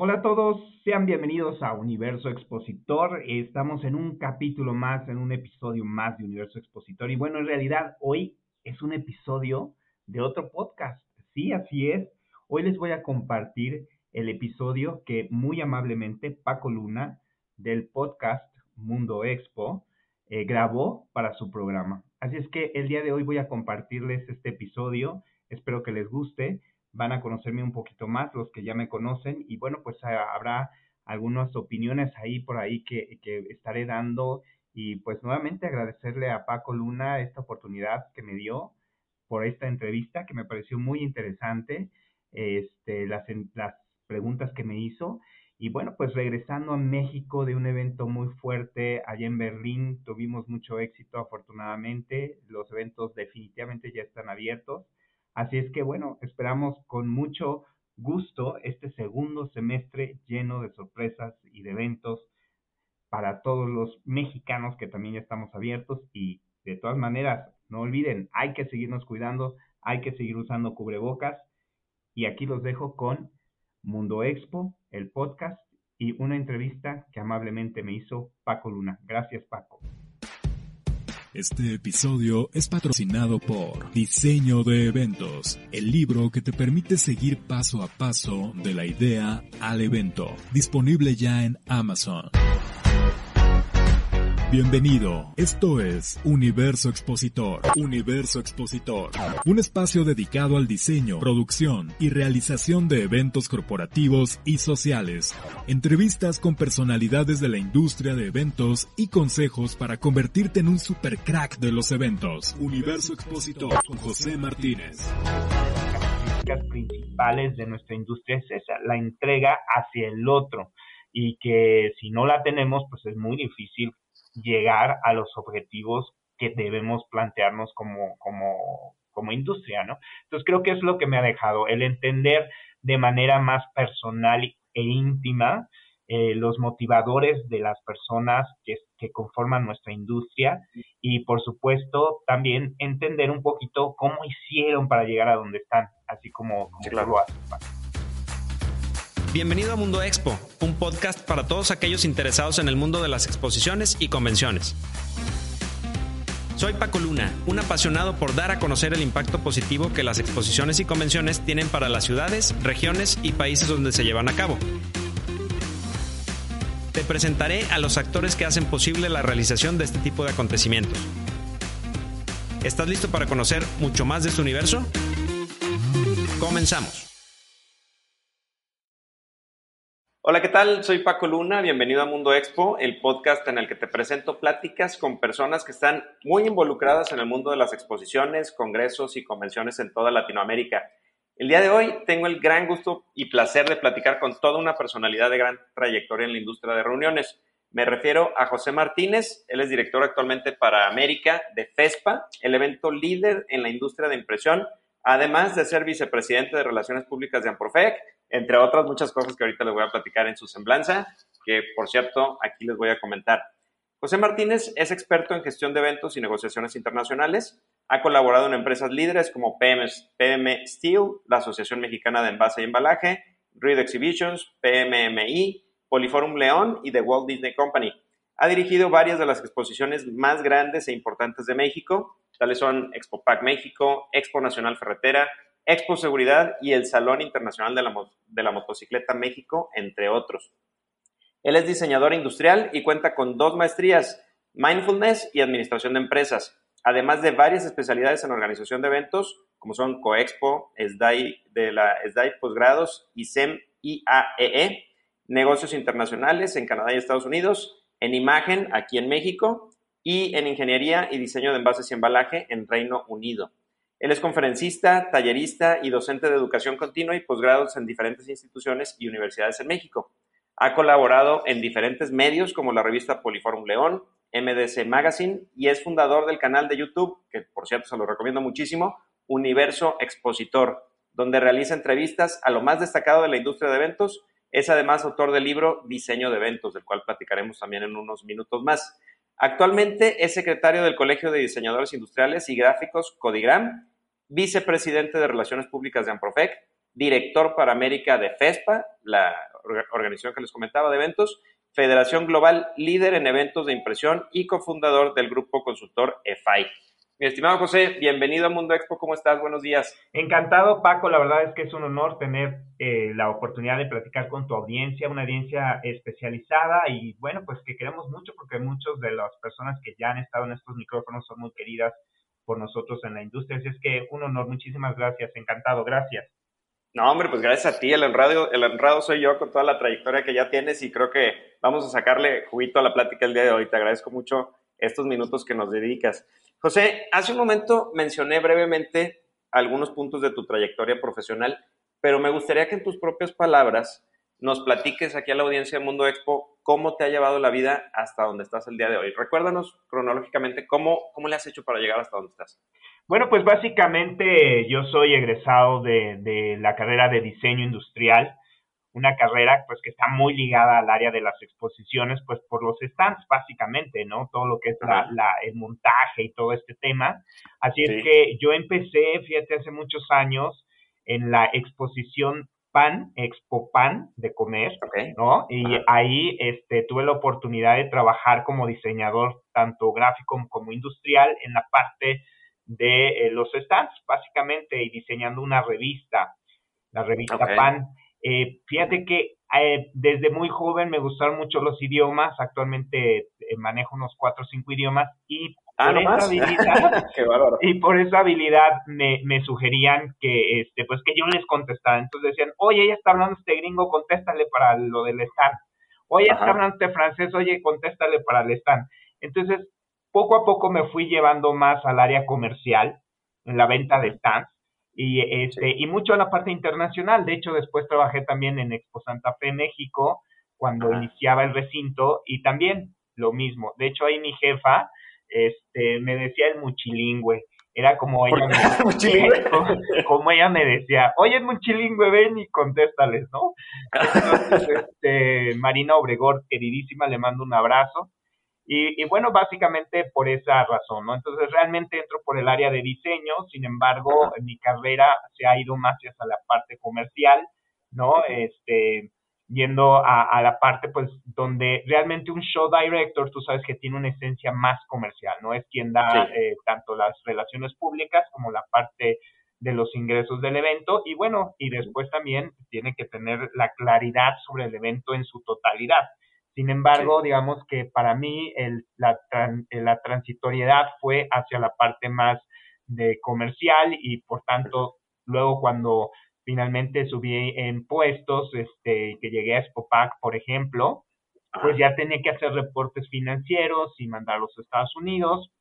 Hola a todos, sean bienvenidos a Universo Expositor. Estamos en un capítulo más, en un episodio más de Universo Expositor. Y bueno, en realidad hoy es un episodio de otro podcast. Sí, así es. Hoy les voy a compartir el episodio que muy amablemente Paco Luna del podcast Mundo Expo eh, grabó para su programa. Así es que el día de hoy voy a compartirles este episodio. Espero que les guste van a conocerme un poquito más los que ya me conocen y bueno, pues ah, habrá algunas opiniones ahí por ahí que, que estaré dando. Y pues nuevamente agradecerle a Paco Luna esta oportunidad que me dio por esta entrevista que me pareció muy interesante, este, las, las preguntas que me hizo. Y bueno, pues regresando a México de un evento muy fuerte allá en Berlín, tuvimos mucho éxito afortunadamente, los eventos definitivamente ya están abiertos Así es que bueno, esperamos con mucho gusto este segundo semestre lleno de sorpresas y de eventos para todos los mexicanos que también ya estamos abiertos y de todas maneras, no olviden, hay que seguirnos cuidando, hay que seguir usando cubrebocas y aquí los dejo con Mundo Expo, el podcast y una entrevista que amablemente me hizo Paco Luna. Gracias Paco. Este episodio es patrocinado por Diseño de Eventos, el libro que te permite seguir paso a paso de la idea al evento, disponible ya en Amazon. Bienvenido, esto es Universo Expositor. Universo Expositor, un espacio dedicado al diseño, producción y realización de eventos corporativos y sociales. Entrevistas con personalidades de la industria de eventos y consejos para convertirte en un super crack de los eventos. Universo Expositor con José Martínez. Las principales de nuestra industria es esa, la entrega hacia el otro y que si no la tenemos, pues es muy difícil llegar a los objetivos que debemos plantearnos como, como, como industria, ¿no? Entonces creo que es lo que me ha dejado, el entender de manera más personal e íntima eh, los motivadores de las personas que, que, conforman nuestra industria y por supuesto también entender un poquito cómo hicieron para llegar a donde están, así como, como lo hacen. Bienvenido a Mundo Expo, un podcast para todos aquellos interesados en el mundo de las exposiciones y convenciones. Soy Paco Luna, un apasionado por dar a conocer el impacto positivo que las exposiciones y convenciones tienen para las ciudades, regiones y países donde se llevan a cabo. Te presentaré a los actores que hacen posible la realización de este tipo de acontecimientos. ¿Estás listo para conocer mucho más de este universo? Comenzamos. Hola, ¿qué tal? Soy Paco Luna, bienvenido a Mundo Expo, el podcast en el que te presento pláticas con personas que están muy involucradas en el mundo de las exposiciones, congresos y convenciones en toda Latinoamérica. El día de hoy tengo el gran gusto y placer de platicar con toda una personalidad de gran trayectoria en la industria de reuniones. Me refiero a José Martínez, él es director actualmente para América de FESPA, el evento líder en la industria de impresión, además de ser vicepresidente de Relaciones Públicas de Amprofec entre otras muchas cosas que ahorita les voy a platicar en su semblanza, que por cierto aquí les voy a comentar. José Martínez es experto en gestión de eventos y negociaciones internacionales. Ha colaborado en empresas líderes como PM, PM Steel, la Asociación Mexicana de Envase y Embalaje, Reed Exhibitions, PMMI, Poliforum León y The Walt Disney Company. Ha dirigido varias de las exposiciones más grandes e importantes de México, tales son Expo Pack México, Expo Nacional Ferretera, Expo Seguridad y el Salón Internacional de la, de la Motocicleta México, entre otros. Él es diseñador industrial y cuenta con dos maestrías, Mindfulness y Administración de Empresas, además de varias especialidades en organización de eventos, como son Coexpo, SDAI de la SDAI Posgrados y SEM IAEE, e, negocios internacionales en Canadá y Estados Unidos, en imagen aquí en México y en ingeniería y diseño de envases y embalaje en Reino Unido. Él es conferencista, tallerista y docente de educación continua y posgrados en diferentes instituciones y universidades en México. Ha colaborado en diferentes medios como la revista Poliforum León, MDC Magazine y es fundador del canal de YouTube, que por cierto se lo recomiendo muchísimo, Universo Expositor, donde realiza entrevistas a lo más destacado de la industria de eventos. Es además autor del libro Diseño de Eventos, del cual platicaremos también en unos minutos más. Actualmente es secretario del Colegio de Diseñadores Industriales y Gráficos Codigram, vicepresidente de Relaciones Públicas de Amprofec, director para América de FESPA, la organización que les comentaba de eventos, Federación Global, líder en eventos de impresión y cofundador del grupo consultor EFI. Mi estimado José, bienvenido a Mundo Expo, ¿cómo estás? Buenos días. Encantado, Paco, la verdad es que es un honor tener eh, la oportunidad de platicar con tu audiencia, una audiencia especializada y bueno, pues que queremos mucho porque muchas de las personas que ya han estado en estos micrófonos son muy queridas por nosotros en la industria, así es que un honor, muchísimas gracias, encantado, gracias. No, hombre, pues gracias a ti, el honrado, el honrado soy yo con toda la trayectoria que ya tienes y creo que vamos a sacarle juguito a la plática el día de hoy. Te agradezco mucho estos minutos que nos dedicas. José, hace un momento mencioné brevemente algunos puntos de tu trayectoria profesional, pero me gustaría que en tus propias palabras nos platiques aquí a la audiencia de Mundo Expo cómo te ha llevado la vida hasta donde estás el día de hoy. Recuérdanos cronológicamente cómo, cómo le has hecho para llegar hasta donde estás. Bueno, pues básicamente yo soy egresado de, de la carrera de diseño industrial una carrera pues que está muy ligada al área de las exposiciones, pues por los stands básicamente, ¿no? Todo lo que es la, el montaje y todo este tema. Así es que yo empecé, fíjate, hace muchos años en la exposición PAN, Expo PAN de comer, ¿no? Y ahí este, tuve la oportunidad de trabajar como diseñador tanto gráfico como industrial en la parte de eh, los stands, básicamente, y diseñando una revista, la revista PAN. Eh, fíjate que eh, desde muy joven me gustaron mucho los idiomas, actualmente eh, manejo unos cuatro o cinco idiomas y ah, por esa habilidad y por esa habilidad me, me sugerían que este pues que yo les contestara. Entonces decían, oye, ella está hablando este gringo, contéstale para lo del stand. Oye, está hablando este francés, oye, contéstale para el stand. Entonces, poco a poco me fui llevando más al área comercial, en la venta de stands y, este, y mucho a la parte internacional. De hecho, después trabajé también en Expo Santa Fe, México, cuando iniciaba el recinto y también lo mismo. De hecho, ahí mi jefa este, me decía el muchilingüe. Era como ella, me, como, ella me decía, oye, muchilingüe, ven y contéstales, ¿no? Entonces, este, Marina Obregor, queridísima, le mando un abrazo. Y, bueno, básicamente por esa razón, ¿no? Entonces realmente entro por el área de diseño, sin embargo, mi carrera se ha ido más hacia la parte comercial, ¿no? Este, yendo a, la parte, pues, donde realmente un show director, tú sabes que tiene una esencia más comercial, ¿no? Es quien da eh, tanto las relaciones públicas como la parte de los ingresos del evento y bueno, y después también tiene que tener la claridad sobre el evento en su totalidad. Sin embargo, digamos que para mí el, la, la transitoriedad fue hacia la parte más de comercial y por tanto luego cuando finalmente subí en puestos, este, que llegué a Spopac, por ejemplo, pues ya tenía que hacer reportes financieros y mandarlos a Estados Unidos.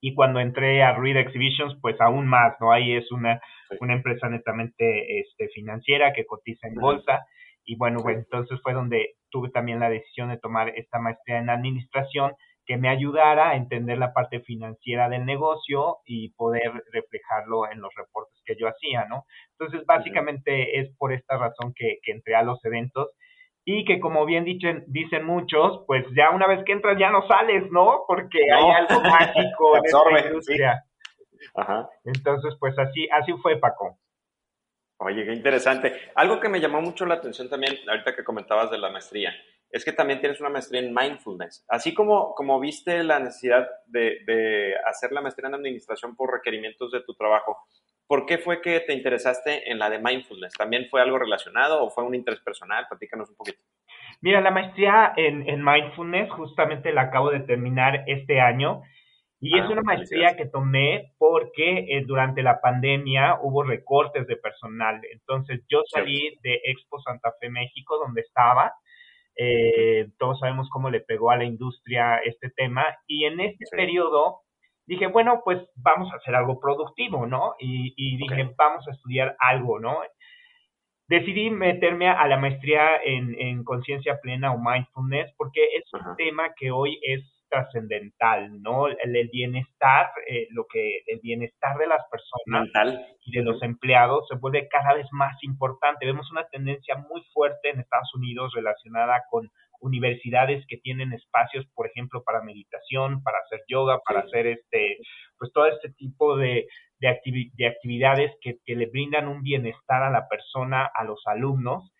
Y cuando entré a Read Exhibitions, pues aún más, ¿no? Ahí es una, una empresa netamente este, financiera que cotiza en bolsa. Y bueno, bueno, entonces fue donde tuve también la decisión de tomar esta maestría en administración que me ayudara a entender la parte financiera del negocio y poder reflejarlo en los reportes que yo hacía, ¿no? Entonces, básicamente es por esta razón que, que entré a los eventos y que como bien dicen, dicen muchos, pues ya una vez que entras ya no sales, ¿no? Porque hay algo mágico en esta industria. Ajá. Entonces, pues así, así fue, Paco. Oye, qué interesante. Algo que me llamó mucho la atención también, ahorita que comentabas de la maestría, es que también tienes una maestría en mindfulness. Así como, como viste la necesidad de, de hacer la maestría en administración por requerimientos de tu trabajo, ¿por qué fue que te interesaste en la de mindfulness? ¿También fue algo relacionado o fue un interés personal? Platícanos un poquito. Mira, la maestría en, en mindfulness justamente la acabo de terminar este año y es ah, una maestría que tomé porque eh, durante la pandemia hubo recortes de personal. Entonces yo salí de Expo Santa Fe México, donde estaba. Eh, todos sabemos cómo le pegó a la industria este tema. Y en este periodo dije, bueno, pues vamos a hacer algo productivo, ¿no? Y, dije, vamos a estudiar algo, ¿no? Decidí meterme a la maestría en, en conciencia plena o mindfulness porque es un tema que hoy es trascendental, ¿no? El, bienestar, eh, lo que el bienestar de las personas y de los empleados se vuelve cada vez más importante. Vemos una tendencia muy fuerte en Estados Unidos relacionada con universidades que tienen espacios, por ejemplo, para meditación, para hacer yoga, para hacer este, pues todo este tipo de, de, de actividades que, que le brindan un bienestar a la persona, a los alumnos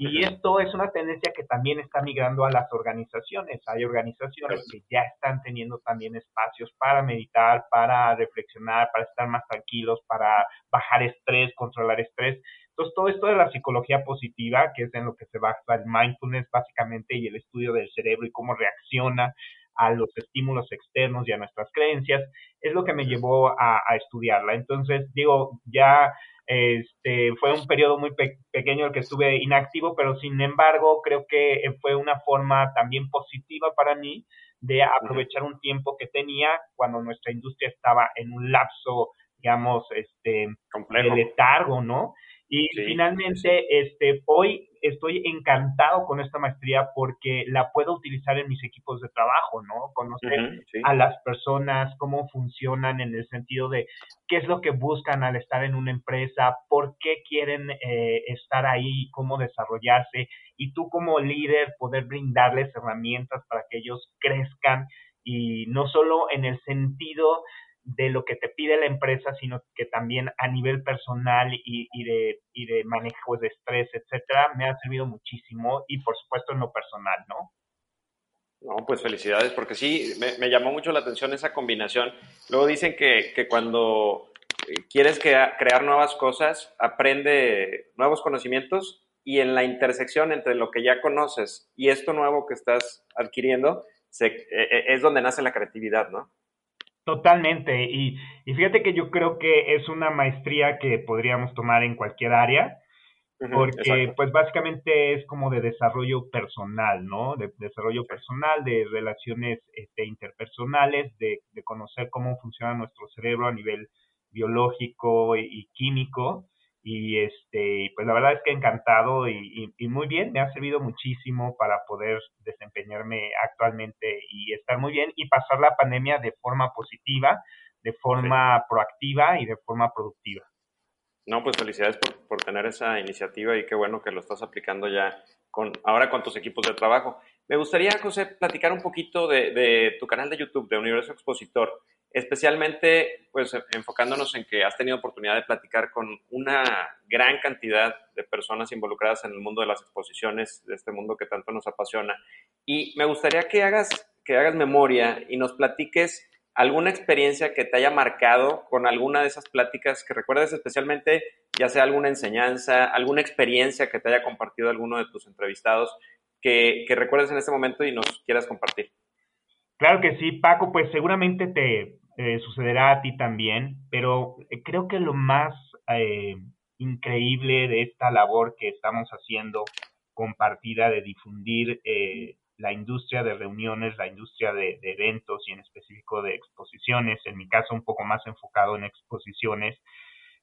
y esto es una tendencia que también está migrando a las organizaciones. Hay organizaciones que ya están teniendo también espacios para meditar, para reflexionar, para estar más tranquilos, para bajar estrés, controlar estrés. Entonces, todo esto de la psicología positiva, que es en lo que se basa el mindfulness básicamente y el estudio del cerebro y cómo reacciona a los estímulos externos y a nuestras creencias, es lo que me llevó a, a estudiarla. Entonces, digo, ya este, fue un periodo muy pequeño el que estuve inactivo, pero sin embargo creo que fue una forma también positiva para mí de aprovechar un tiempo que tenía cuando nuestra industria estaba en un lapso, digamos, este, de letargo, ¿no? Y finalmente, este, hoy estoy encantado con esta maestría porque la puedo utilizar en mis equipos de trabajo, ¿no? Conocer a las personas, cómo funcionan en el sentido de qué es lo que buscan al estar en una empresa, por qué quieren eh, estar ahí, cómo desarrollarse y tú como líder poder brindarles herramientas para que ellos crezcan y no solo en el sentido de lo que te pide la empresa, sino que también a nivel personal y, y, de, y de manejo de estrés, etcétera, me ha servido muchísimo y por supuesto en lo personal, ¿no? No, pues felicidades, porque sí, me, llamó mucho la atención esa combinación. Luego dicen que, que cuando quieres crear nuevas cosas, aprende nuevos conocimientos y en la intersección entre lo que ya conoces y esto nuevo que estás adquiriendo, se, e, e, es donde nace la creatividad, ¿no? Totalmente. Y, y, fíjate que yo creo que es una maestría que podríamos tomar en cualquier área, porque pues básicamente es como de desarrollo personal, ¿no? De, desarrollo personal, de relaciones este, interpersonales, de, de, conocer cómo funciona nuestro cerebro a nivel biológico y químico y este pues la verdad es que encantado y, muy bien me ha servido muchísimo para poder desempeñarme actualmente y estar muy bien y pasar la pandemia de forma positiva de forma proactiva y de forma productiva. No pues felicidades por, por, tener esa iniciativa y qué bueno que lo estás aplicando ya con ahora con tus equipos de trabajo. Me gustaría José platicar un poquito de, de tu canal de YouTube de Universo Expositor especialmente pues enfocándonos en que has tenido oportunidad de platicar con una gran cantidad de personas involucradas en el mundo de las exposiciones, de este mundo que tanto nos apasiona. Y me gustaría que hagas, que hagas memoria y nos platiques alguna experiencia que te haya marcado con alguna de esas pláticas que recuerdes especialmente, ya sea alguna enseñanza, alguna experiencia que te haya compartido alguno de tus entrevistados, que, que recuerdes en este momento y nos quieras compartir. Claro que sí, Paco, pues seguramente te eh, sucederá a ti también, pero eh, creo que lo más eh, increíble de esta labor que estamos haciendo compartida de difundir la industria de reuniones, la industria de, eventos y en específico de exposiciones, en mi caso un poco más enfocado en exposiciones,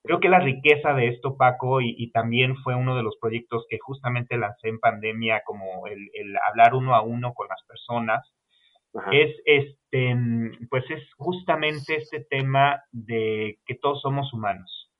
creo que la riqueza de esto, Paco, y, también fue uno de los proyectos que justamente lancé en pandemia, como el, el hablar uno a uno con las personas, es este pues es justamente este tema de que todos somos humanos,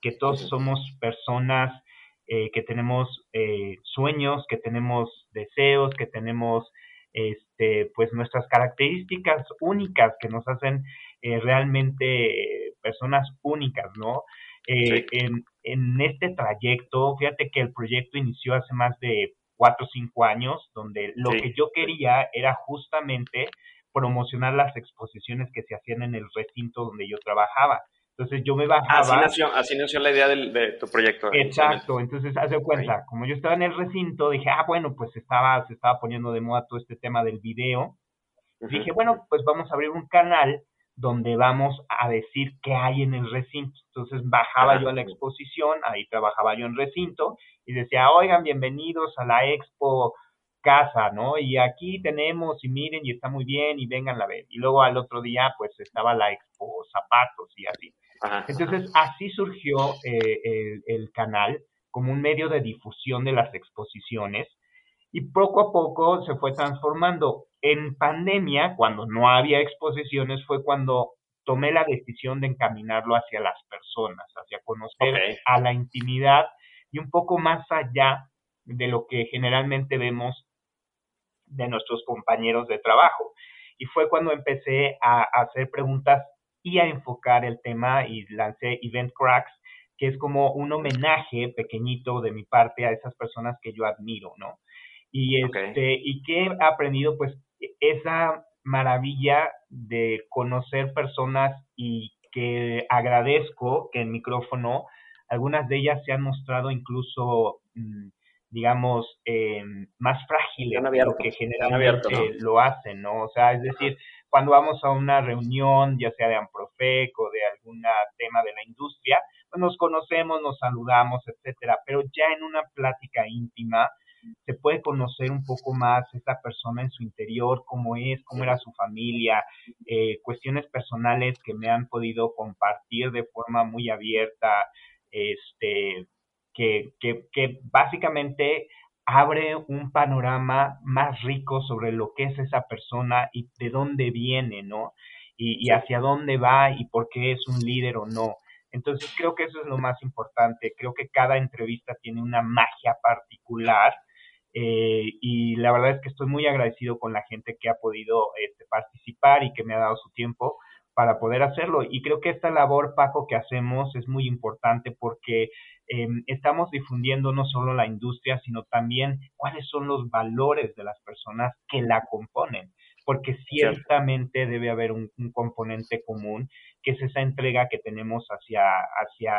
que todos somos personas eh, que tenemos eh, sueños, que tenemos deseos, que tenemos este pues nuestras características únicas que nos hacen eh, realmente personas únicas, ¿no? en, en este trayecto, fíjate que el proyecto inició hace más de cuatro o cinco años, donde lo que yo quería era justamente promocionar las exposiciones que se hacían en el recinto donde yo trabajaba. Entonces yo me bajaba. Así nació, así nació la idea de tu proyecto. Exacto, entonces haz de cuenta, como yo estaba en el recinto, dije, ah, bueno, pues estaba, se estaba poniendo de moda todo este tema del video. Dije, bueno, pues vamos a abrir un canal donde vamos a decir qué hay en el recinto. Entonces bajaba yo a la exposición, ahí trabajaba yo en recinto y decía, oigan, bienvenidos a la expo casa, ¿no? Y aquí tenemos y miren y está muy bien y vengan a ver. Y luego al otro día pues estaba la expo zapatos y así. Entonces así surgió eh, el, canal como un medio de difusión de las exposiciones y poco a poco se fue transformando. En pandemia, cuando no había exposiciones, fue cuando tomé la decisión de encaminarlo hacia las personas, hacia conocer a la intimidad y un poco más allá de lo que generalmente vemos de nuestros compañeros de trabajo. Y fue cuando empecé a, hacer preguntas y a enfocar el tema y lancé Event Cracks, que es como un homenaje pequeñito de mi parte a esas personas que yo admiro, ¿no? Y este, y que he aprendido pues esa maravilla de conocer personas y que agradezco que el micrófono, algunas de ellas se han mostrado incluso mm, digamos, eh, más frágiles que generalmente lo hacen, ¿no? O sea, es decir, cuando vamos a una reunión, ya sea de Amprofec o de algún tema de la industria, pues nos conocemos, nos saludamos, etcétera, pero ya en una plática íntima se puede conocer un poco más esa persona en su interior, cómo es, cómo era su familia, eh, cuestiones personales que me han podido compartir de forma muy abierta, este, que, que, que básicamente abre un panorama más rico sobre lo que es esa persona y de dónde viene, ¿no? Y, y, hacia dónde va y por qué es un líder o no. Entonces creo que eso es lo más importante. Creo que cada entrevista tiene una magia particular eh, y la verdad es que estoy muy agradecido con la gente que ha podido este, participar y que me ha dado su tiempo para poder hacerlo. Y creo que esta labor, Paco, que hacemos es muy importante porque eh, estamos difundiendo no solo la industria, sino también cuáles son los valores de las personas que la componen, porque ciertamente debe haber un, componente común, que es esa entrega que tenemos hacia, hacia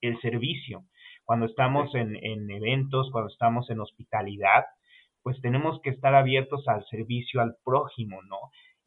el servicio. Cuando estamos en, en eventos, cuando estamos en hospitalidad, pues tenemos que estar abiertos al servicio al prójimo, ¿no?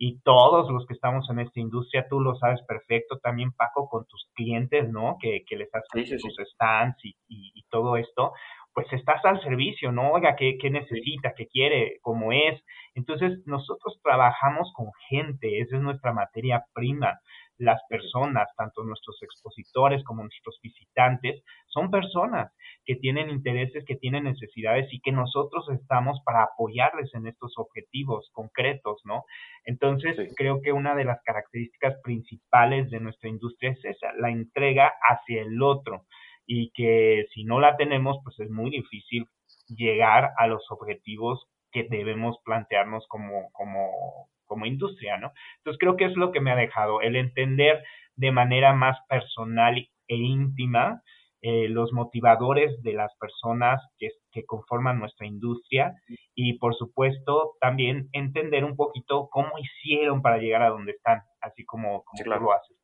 y todos los que estamos en esta industria, tú lo sabes perfecto también, Paco, con tus clientes, ¿no? Que, que les haces sus stands y, y, todo esto, pues estás al servicio, ¿no? Oiga, ¿qué, qué necesita? ¿Qué quiere? ¿Cómo es? Entonces, nosotros trabajamos con gente, esa es nuestra materia prima las personas, tanto nuestros expositores como nuestros visitantes, son personas que tienen intereses, que tienen necesidades y que nosotros estamos para apoyarles en estos objetivos concretos, ¿no? Entonces, creo que una de las características principales de nuestra industria es esa, la entrega hacia el otro y que si no la tenemos, pues es muy difícil llegar a los objetivos que debemos plantearnos como, como, como industria, ¿no? Entonces creo que es lo que me ha dejado, el entender de manera más personal e íntima eh, los motivadores de las personas que, que, conforman nuestra industria y por supuesto también entender un poquito cómo hicieron para llegar a donde están, así como, como tú lo haces,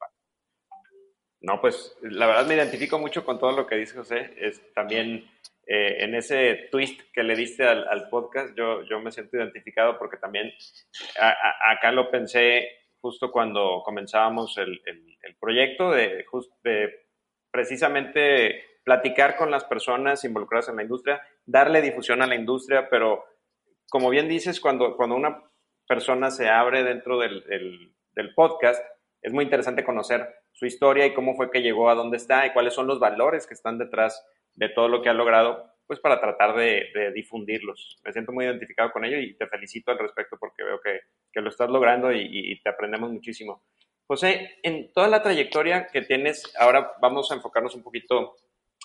No, pues la verdad me identifico mucho con todo lo que dice José. Es también eh, en ese twist que le diste al, podcast, yo, yo, me siento identificado porque también acá lo pensé justo cuando comenzábamos el, el, proyecto de, de precisamente platicar con las personas involucradas en la industria, darle difusión a la industria, pero como bien dices, cuando, cuando una persona se abre dentro del, del podcast, es muy interesante conocer su historia y cómo fue que llegó a dónde está y cuáles son los valores que están detrás de todo lo que ha logrado, pues para tratar de, difundirlos. Me siento muy identificado con ello y te felicito al respecto porque veo que, lo estás logrando y, te aprendemos muchísimo. José, en toda la trayectoria que tienes, ahora vamos a enfocarnos un poquito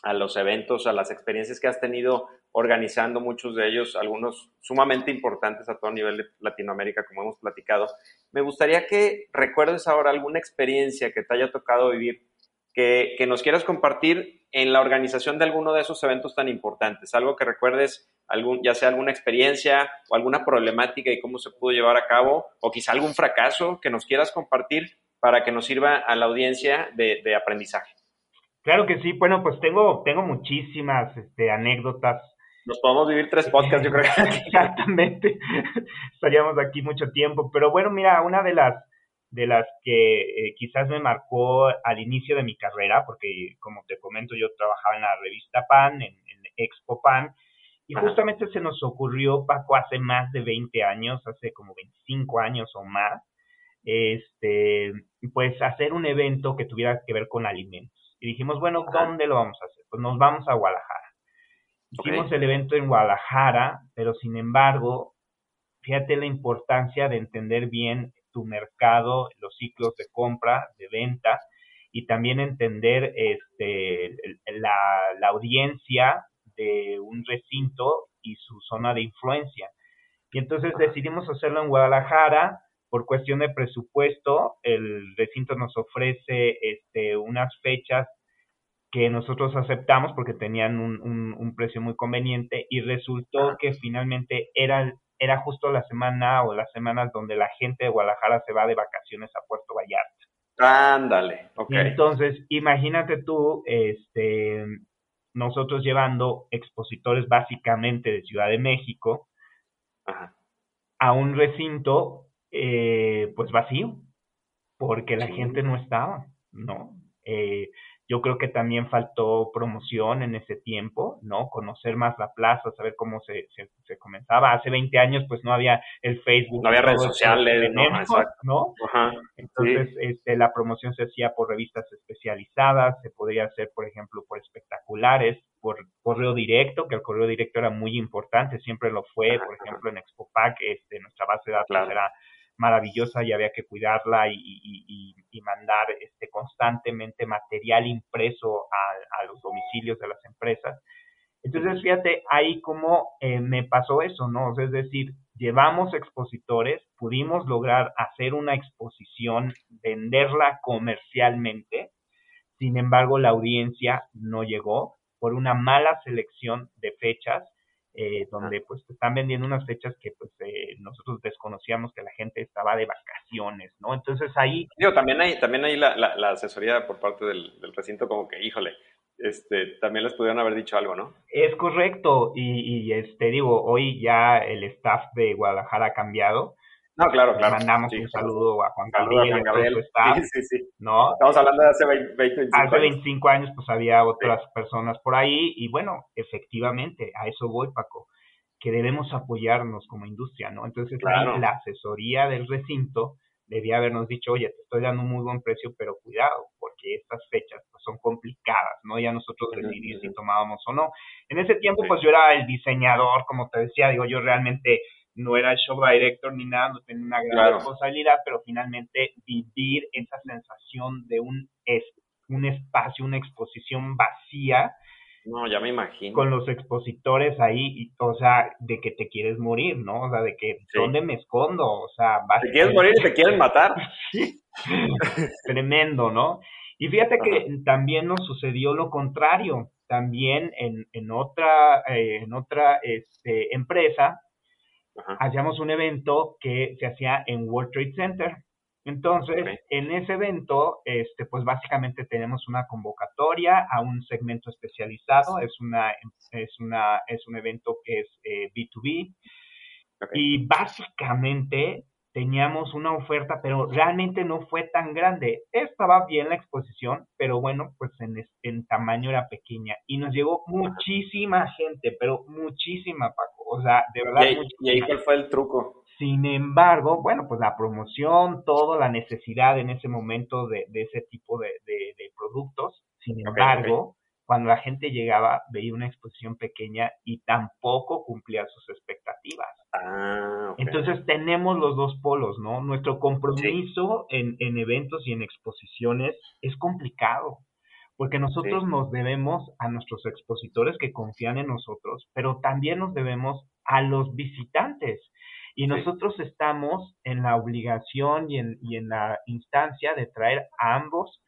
a los eventos, a las experiencias que has tenido organizando, muchos de ellos, algunos sumamente importantes a todo nivel de Latinoamérica, como hemos platicado. Me gustaría que recuerdes ahora alguna experiencia que te haya tocado vivir que, nos quieras compartir en la organización de alguno de esos eventos tan importantes. Algo que recuerdes, algún, ya sea alguna experiencia o alguna problemática y cómo se pudo llevar a cabo, o quizá algún fracaso que nos quieras compartir para que nos sirva a la audiencia de, aprendizaje. Claro que sí, bueno, pues tengo, tengo muchísimas este, anécdotas. Nos podemos vivir tres podcasts, yo creo. Exactamente. Estaríamos aquí mucho tiempo. Pero bueno, mira, una de las de las que eh, quizás me marcó al inicio de mi carrera, porque como te comento, yo trabajaba en la revista PAN, en, Expo PAN, Y justamente se nos ocurrió, Paco, hace más de 20 años, hace como 25 años o más, este, pues hacer un evento que tuviera que ver con alimentos. Y dijimos, bueno, ¿dónde lo vamos a hacer? Pues nos vamos a Guadalajara. Hicimos el evento en Guadalajara, pero sin embargo, fíjate la importancia de entender bien tu mercado, los ciclos de compra, de venta, y también entender este, la, la audiencia de un recinto y su zona de influencia. Y entonces decidimos hacerlo en Guadalajara por cuestión de presupuesto. El recinto nos ofrece este, unas fechas que nosotros aceptamos porque tenían un, un, precio muy conveniente y resultó que finalmente era, era justo la semana o las semanas donde la gente de Guadalajara se va de vacaciones a Puerto Vallarta. Ándale, ok. Entonces, imagínate tú, este, nosotros llevando expositores básicamente de Ciudad de México a un recinto eh, pues vacío, porque la gente no estaba, ¿no? Eh, yo creo que también faltó promoción en ese tiempo, ¿no? Conocer más la plaza, saber cómo se, se, comenzaba. Hace 20 años, pues no había el Facebook. No había redes sociales, ¿no? Entonces, este, la promoción se hacía por revistas especializadas, se podría hacer, por ejemplo, por espectaculares, por correo directo, que el correo directo era muy importante, siempre lo fue, por ejemplo, en ExpoPac, este, nuestra base de datos era maravillosa y había que cuidarla y, mandar este, constantemente material impreso a, los domicilios de las empresas. Entonces, fíjate ahí cómo eh, me pasó eso, ¿no? es decir, llevamos expositores, pudimos lograr hacer una exposición, venderla comercialmente, sin embargo, la audiencia no llegó por una mala selección de fechas eh, donde pues están vendiendo unas fechas que pues eh, nosotros desconocíamos que la gente estaba de vacaciones, ¿no? Entonces ahí... Digo, también hay, también hay la, la, asesoría por parte del, recinto como que, híjole, este, también les pudieron haber dicho algo, ¿no? Es correcto, y, y este, digo, hoy ya el staff de Guadalajara ha cambiado, no, claro, claro. mandamos un saludo a Juan Gabriel. sí, sí, sí. ¿no? Estamos hablando de hace 20, 25 Hace 25 años. pues había otras personas por ahí y bueno, efectivamente, a eso voy, Paco, que debemos apoyarnos como industria, ¿no? Entonces la asesoría del recinto debía habernos dicho, oye, te estoy dando un muy buen precio, pero cuidado, porque estas fechas pues, son complicadas, ¿no? Ya nosotros decidimos si tomábamos o no. En ese tiempo, pues yo era el diseñador, como te decía, digo, yo realmente no era el show director ni nada, no tenía una gran responsabilidad, pero finalmente vivir esa sensación de un, es, un espacio, una exposición vacía. No, ya me imagino. Con los expositores ahí, o sea, de que te quieres morir, ¿no? O sea, de que, ¿dónde me escondo? O sea, ¿Te quieres morir y te quieren matar? Tremendo, ¿no? Y fíjate que también nos sucedió lo contrario. También en, en otra, eh, en otra este, empresa, hacíamos un evento que se hacía en World Trade Center. Entonces, en ese evento, este, pues básicamente tenemos una convocatoria a un segmento especializado, es una, es una, es un evento que es B2B. Eh, y básicamente teníamos una oferta, pero realmente no fue tan grande. Estaba bien la exposición, pero bueno, pues en, en tamaño era pequeña. Y nos llegó muchísima gente, pero muchísima, Paco. O sea, de verdad. ¿Y, ahí cuál fue el truco? Sin embargo, bueno, pues la promoción, todo, la necesidad en ese momento de, de ese tipo de, de, productos. Sin embargo, cuando la gente llegaba, veía una exposición pequeña y tampoco cumplía sus expectativas. Ah, Entonces tenemos los dos polos, ¿no? Nuestro compromiso en, en, eventos y en exposiciones es complicado, porque nosotros nos debemos a nuestros expositores que confían en nosotros, pero también nos debemos a los visitantes. Y nosotros estamos en la obligación y en, y en la instancia de traer a ambos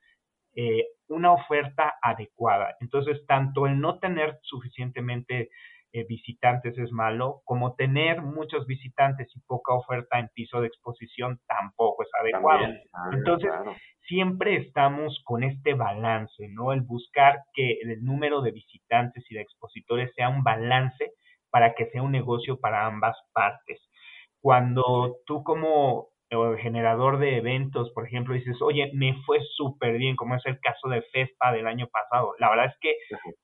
eh, una oferta adecuada. Entonces, tanto el no tener suficientemente eh, visitantes es malo, como tener muchos visitantes y poca oferta en piso de exposición tampoco es adecuado. Entonces, siempre estamos con este balance, ¿no? El buscar que el número de visitantes y de expositores sea un balance para que sea un negocio para ambas partes. Cuando tú como o generador de eventos, por ejemplo, dices, oye, me fue súper bien, como es el caso de FESPA del año pasado. La verdad es que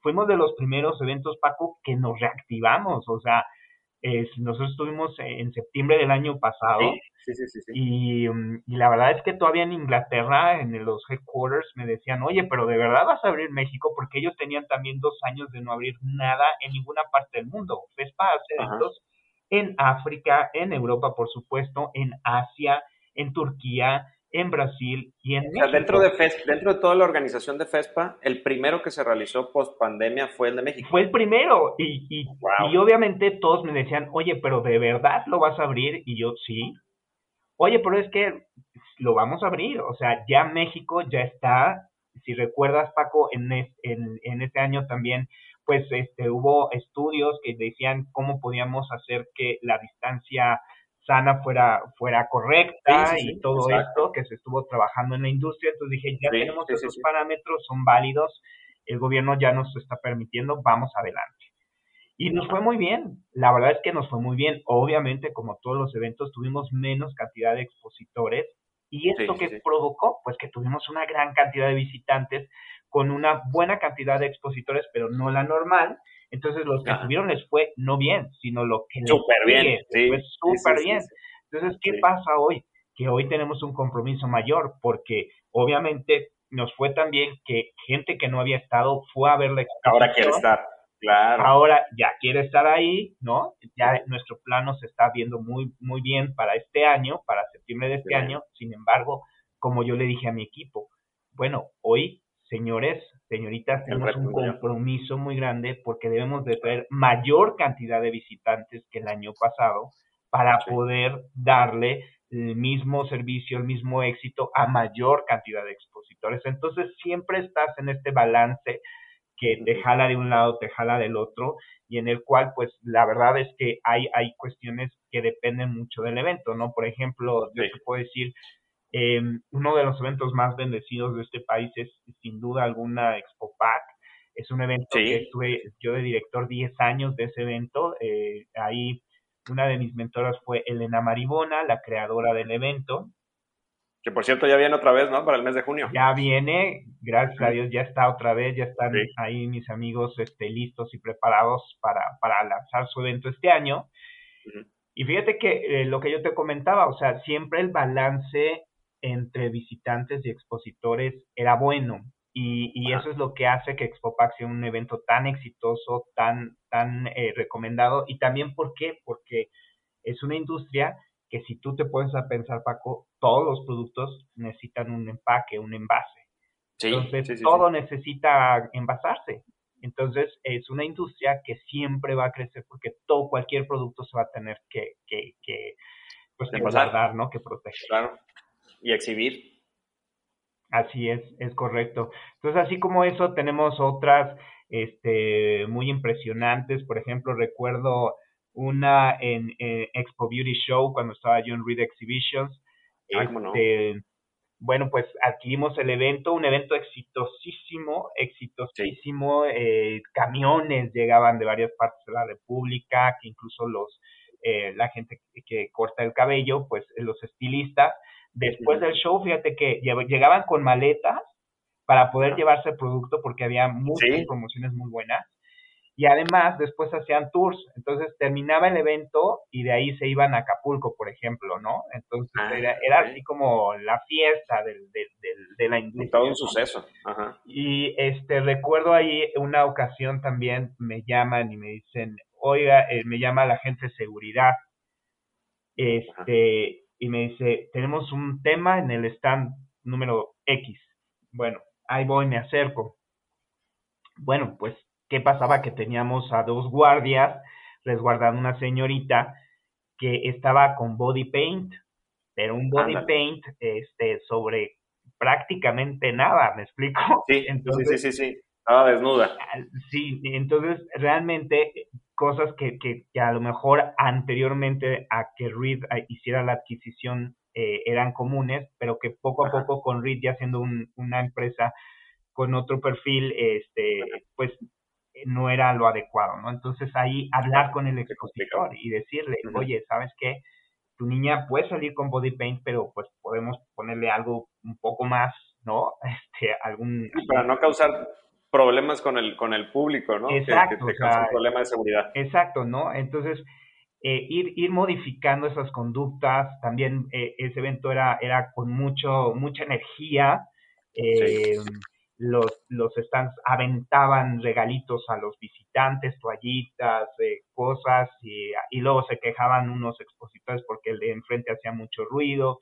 fuimos de los primeros eventos, Paco, que nos reactivamos, o sea, nosotros estuvimos en septiembre del año pasado sí, sí, sí, y, mm, y, la verdad es que todavía en Inglaterra, en los headquarters, me decían, oye, pero de verdad vas a abrir México porque ellos tenían también dos años de no abrir nada en ninguna parte del mundo. FESPA hace eventos en África, en Europa, por supuesto, en Asia, en Turquía, en Brasil y en o dentro de dentro de toda la organización de FESPA, el primero que se realizó post pandemia fue el de México. Fue el primero y, y, y, obviamente todos me decían, oye, pero de verdad lo vas a abrir y yo sí. Oye, pero es que lo vamos a abrir, o sea, ya México ya está. Si recuerdas, Paco, en, en, en este año también pues este, hubo estudios que decían cómo podíamos hacer que la distancia sana fuera, fuera correcta y todo esto que se estuvo trabajando en la industria. Entonces dije, ya tenemos esos parámetros, son válidos, el gobierno ya nos está permitiendo, vamos adelante. Y nos fue muy bien, la verdad es que nos fue muy bien. Obviamente, como todos los eventos, tuvimos menos cantidad de expositores. ¿Y esto que provocó? Pues que tuvimos una gran cantidad de visitantes, con una buena cantidad de expositores, pero no la normal. Entonces, los que tuvieron les fue no bien, sino lo que les bien, fue súper bien. Entonces, ¿qué pasa hoy? Que hoy tenemos un compromiso mayor, porque obviamente nos fue también que gente que no había estado fue a ver la Ahora quiere estar, claro. Ahora ya quiere estar ahí, ¿no? Ya nuestro plano se está viendo muy, muy bien para este año, para septiembre de este año. Sin embargo, como yo le dije a mi equipo, bueno, hoy señores, señoritas, tenemos un compromiso muy grande porque debemos de traer mayor cantidad de visitantes que el año pasado para poder darle el mismo servicio, el mismo éxito a mayor cantidad de expositores. Entonces siempre estás en este balance que te jala de un lado, te jala del otro, y en el cual, pues, la verdad es que hay, hay cuestiones que dependen mucho del evento, ¿no? Por ejemplo, yo te puedo decir, eh, uno de los eventos más bendecidos de este país es sin duda alguna Expo Pack. Es un evento que estuve yo de director 10 años de ese evento. Eh, ahí una de mis mentoras fue Elena Maribona, la creadora del evento. Que por cierto ya viene otra vez, ¿no? Para el mes de junio. Ya viene, gracias a Dios ya está otra vez, ya están ahí mis amigos este, listos y preparados para, para lanzar su evento este año. Y fíjate que eh, lo que yo te comentaba, o sea, siempre el balance entre visitantes y expositores era bueno. Y, y eso es lo que hace que Expopac sea un evento tan exitoso, tan, tan eh, recomendado. Y también, ¿por qué? Porque es una industria que si tú te puedes a pensar, Paco, todos los productos necesitan un empaque, un envase. Entonces, todo necesita envasarse. Entonces, es una industria que siempre va a crecer porque todo, cualquier producto se va a tener que, que, que pues, que guardar, ¿no? Que proteger. Claro y exhibir. Así es, es correcto. Entonces, así como eso, tenemos otras este, muy impresionantes. Por ejemplo, recuerdo una en Expo Beauty Show cuando estaba yo en Read Exhibitions. Ah, este, bueno, pues adquirimos el evento, un evento exitosísimo, exitosísimo. Eh, camiones llegaban de varias partes de la República, que incluso los eh, la gente que corta el cabello, pues los estilistas Después del show, fíjate que llegaban con maletas para poder llevarse el producto porque había muchas promociones muy buenas. Y además, después hacían tours. Entonces terminaba el evento y de ahí se iban a Acapulco, por ejemplo, ¿no? Entonces ah, era, así como la fiesta del, del, de la industria. Todo un suceso. Y este recuerdo ahí una ocasión también me llaman y me dicen, oiga, eh, me llama la gente de seguridad. Este, y me dice, tenemos un tema en el stand número X. Bueno, ahí voy, me acerco. Bueno, pues, ¿qué pasaba? Que teníamos a dos guardias resguardando una señorita que estaba con body paint, pero un body paint este, sobre prácticamente nada, ¿me explico? Sí, entonces, sí, sí, sí, estaba desnuda. Sí, entonces realmente cosas que, que, a lo mejor anteriormente a que Reed eh, hiciera la adquisición eh, eran comunes, pero que poco a poco con Reed ya siendo una empresa con otro perfil, este, pues no era lo adecuado, ¿no? Entonces ahí hablar con el expositor y decirle, oye, ¿sabes qué? tu niña puede salir con body paint, pero pues podemos ponerle algo un poco más, ¿no? Este, algún... para no causar problemas con el, con el público, ¿no? Exacto. Que, un problema de seguridad. Exacto, ¿no? Entonces, eh, ir, ir modificando esas conductas, también eh, ese evento era, era con mucho, mucha energía, eh, los, los stands aventaban regalitos a los visitantes, toallitas, eh, cosas, y, y, luego se quejaban unos expositores porque el de enfrente hacía mucho ruido.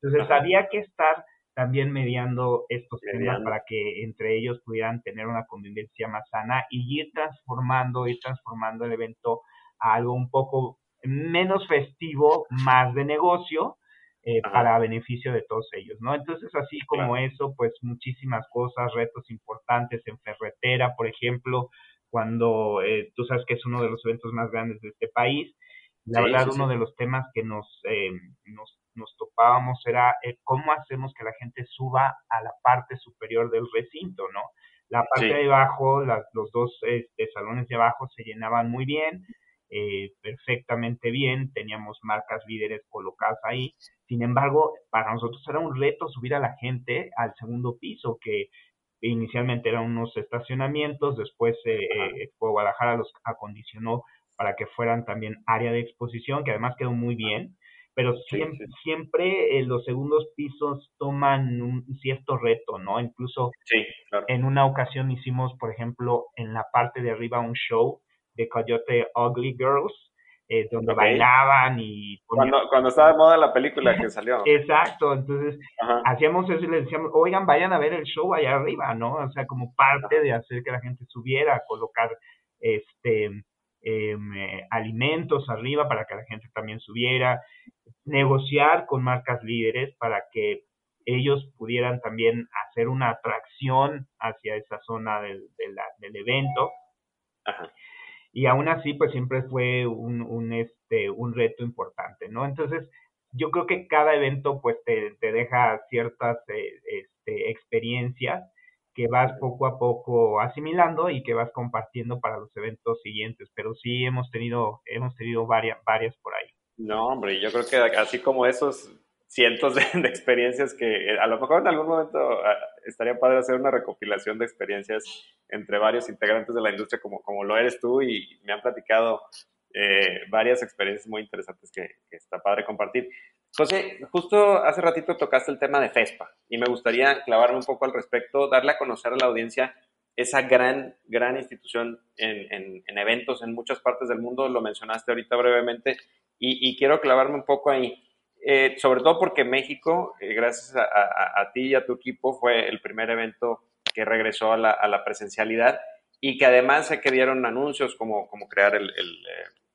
Entonces había que estar también mediando estos temas para que entre ellos pudieran tener una convivencia más sana y ir transformando, ir transformando el evento a algo un poco menos festivo, más de negocio, eh, para beneficio de todos ellos, ¿no? Entonces, así como eso, pues muchísimas cosas, retos importantes en ferretera, por ejemplo, cuando eh, tú sabes que es uno de los eventos más grandes de este país. La verdad, uno de los temas que nos, eh, nos, nos, topábamos era cómo hacemos que la gente suba a la parte superior del recinto, ¿no? La parte de abajo, las, los dos este, salones de abajo se llenaban muy bien, eh, perfectamente bien, teníamos marcas líderes colocadas ahí. Sin embargo, para nosotros era un reto subir a la gente al segundo piso, que inicialmente eran unos estacionamientos, después eh, eh Guadalajara los acondicionó para que fueran también área de exposición, que además quedó muy bien, pero siempre, siempre eh, los segundos pisos toman un cierto reto, ¿no? Incluso en una ocasión hicimos, por ejemplo, en la parte de arriba un show de Coyote Ugly Girls, eh, donde bailaban y... Cuando, cuando estaba de moda la película que salió. Exacto, entonces hacíamos eso y les decíamos, oigan, vayan a ver el show allá arriba, ¿no? O sea, como parte de hacer que la gente subiera, colocar este em, eh, alimentos arriba para que la gente también subiera, negociar con marcas líderes para que ellos pudieran también hacer una atracción hacia esa zona del, del evento. Ajá y aún así pues siempre fue un, un, este, un reto importante, ¿no? Entonces yo creo que cada evento pues te, te deja ciertas eh, este, experiencias que vas poco a poco asimilando y que vas compartiendo para los eventos siguientes, pero sí hemos tenido, hemos tenido varias, varias por ahí. No, hombre, yo creo que así como esos cientos de, experiencias que a lo mejor en algún momento ah, estaría padre hacer una recopilación de experiencias entre varios integrantes de la industria como, como lo eres tú y me han platicado eh, varias experiencias muy interesantes que, está padre compartir. José, justo hace ratito tocaste el tema de FESPA y me gustaría clavarme un poco al respecto, darle a conocer a la audiencia esa gran, gran institución en, en, eventos en muchas partes del mundo, lo mencionaste ahorita brevemente, y, y quiero clavarme un poco ahí. Eh, sobre todo porque México, eh, gracias a, ti y a tu equipo, fue el primer evento que regresó a la, presencialidad y que además se que anuncios como, crear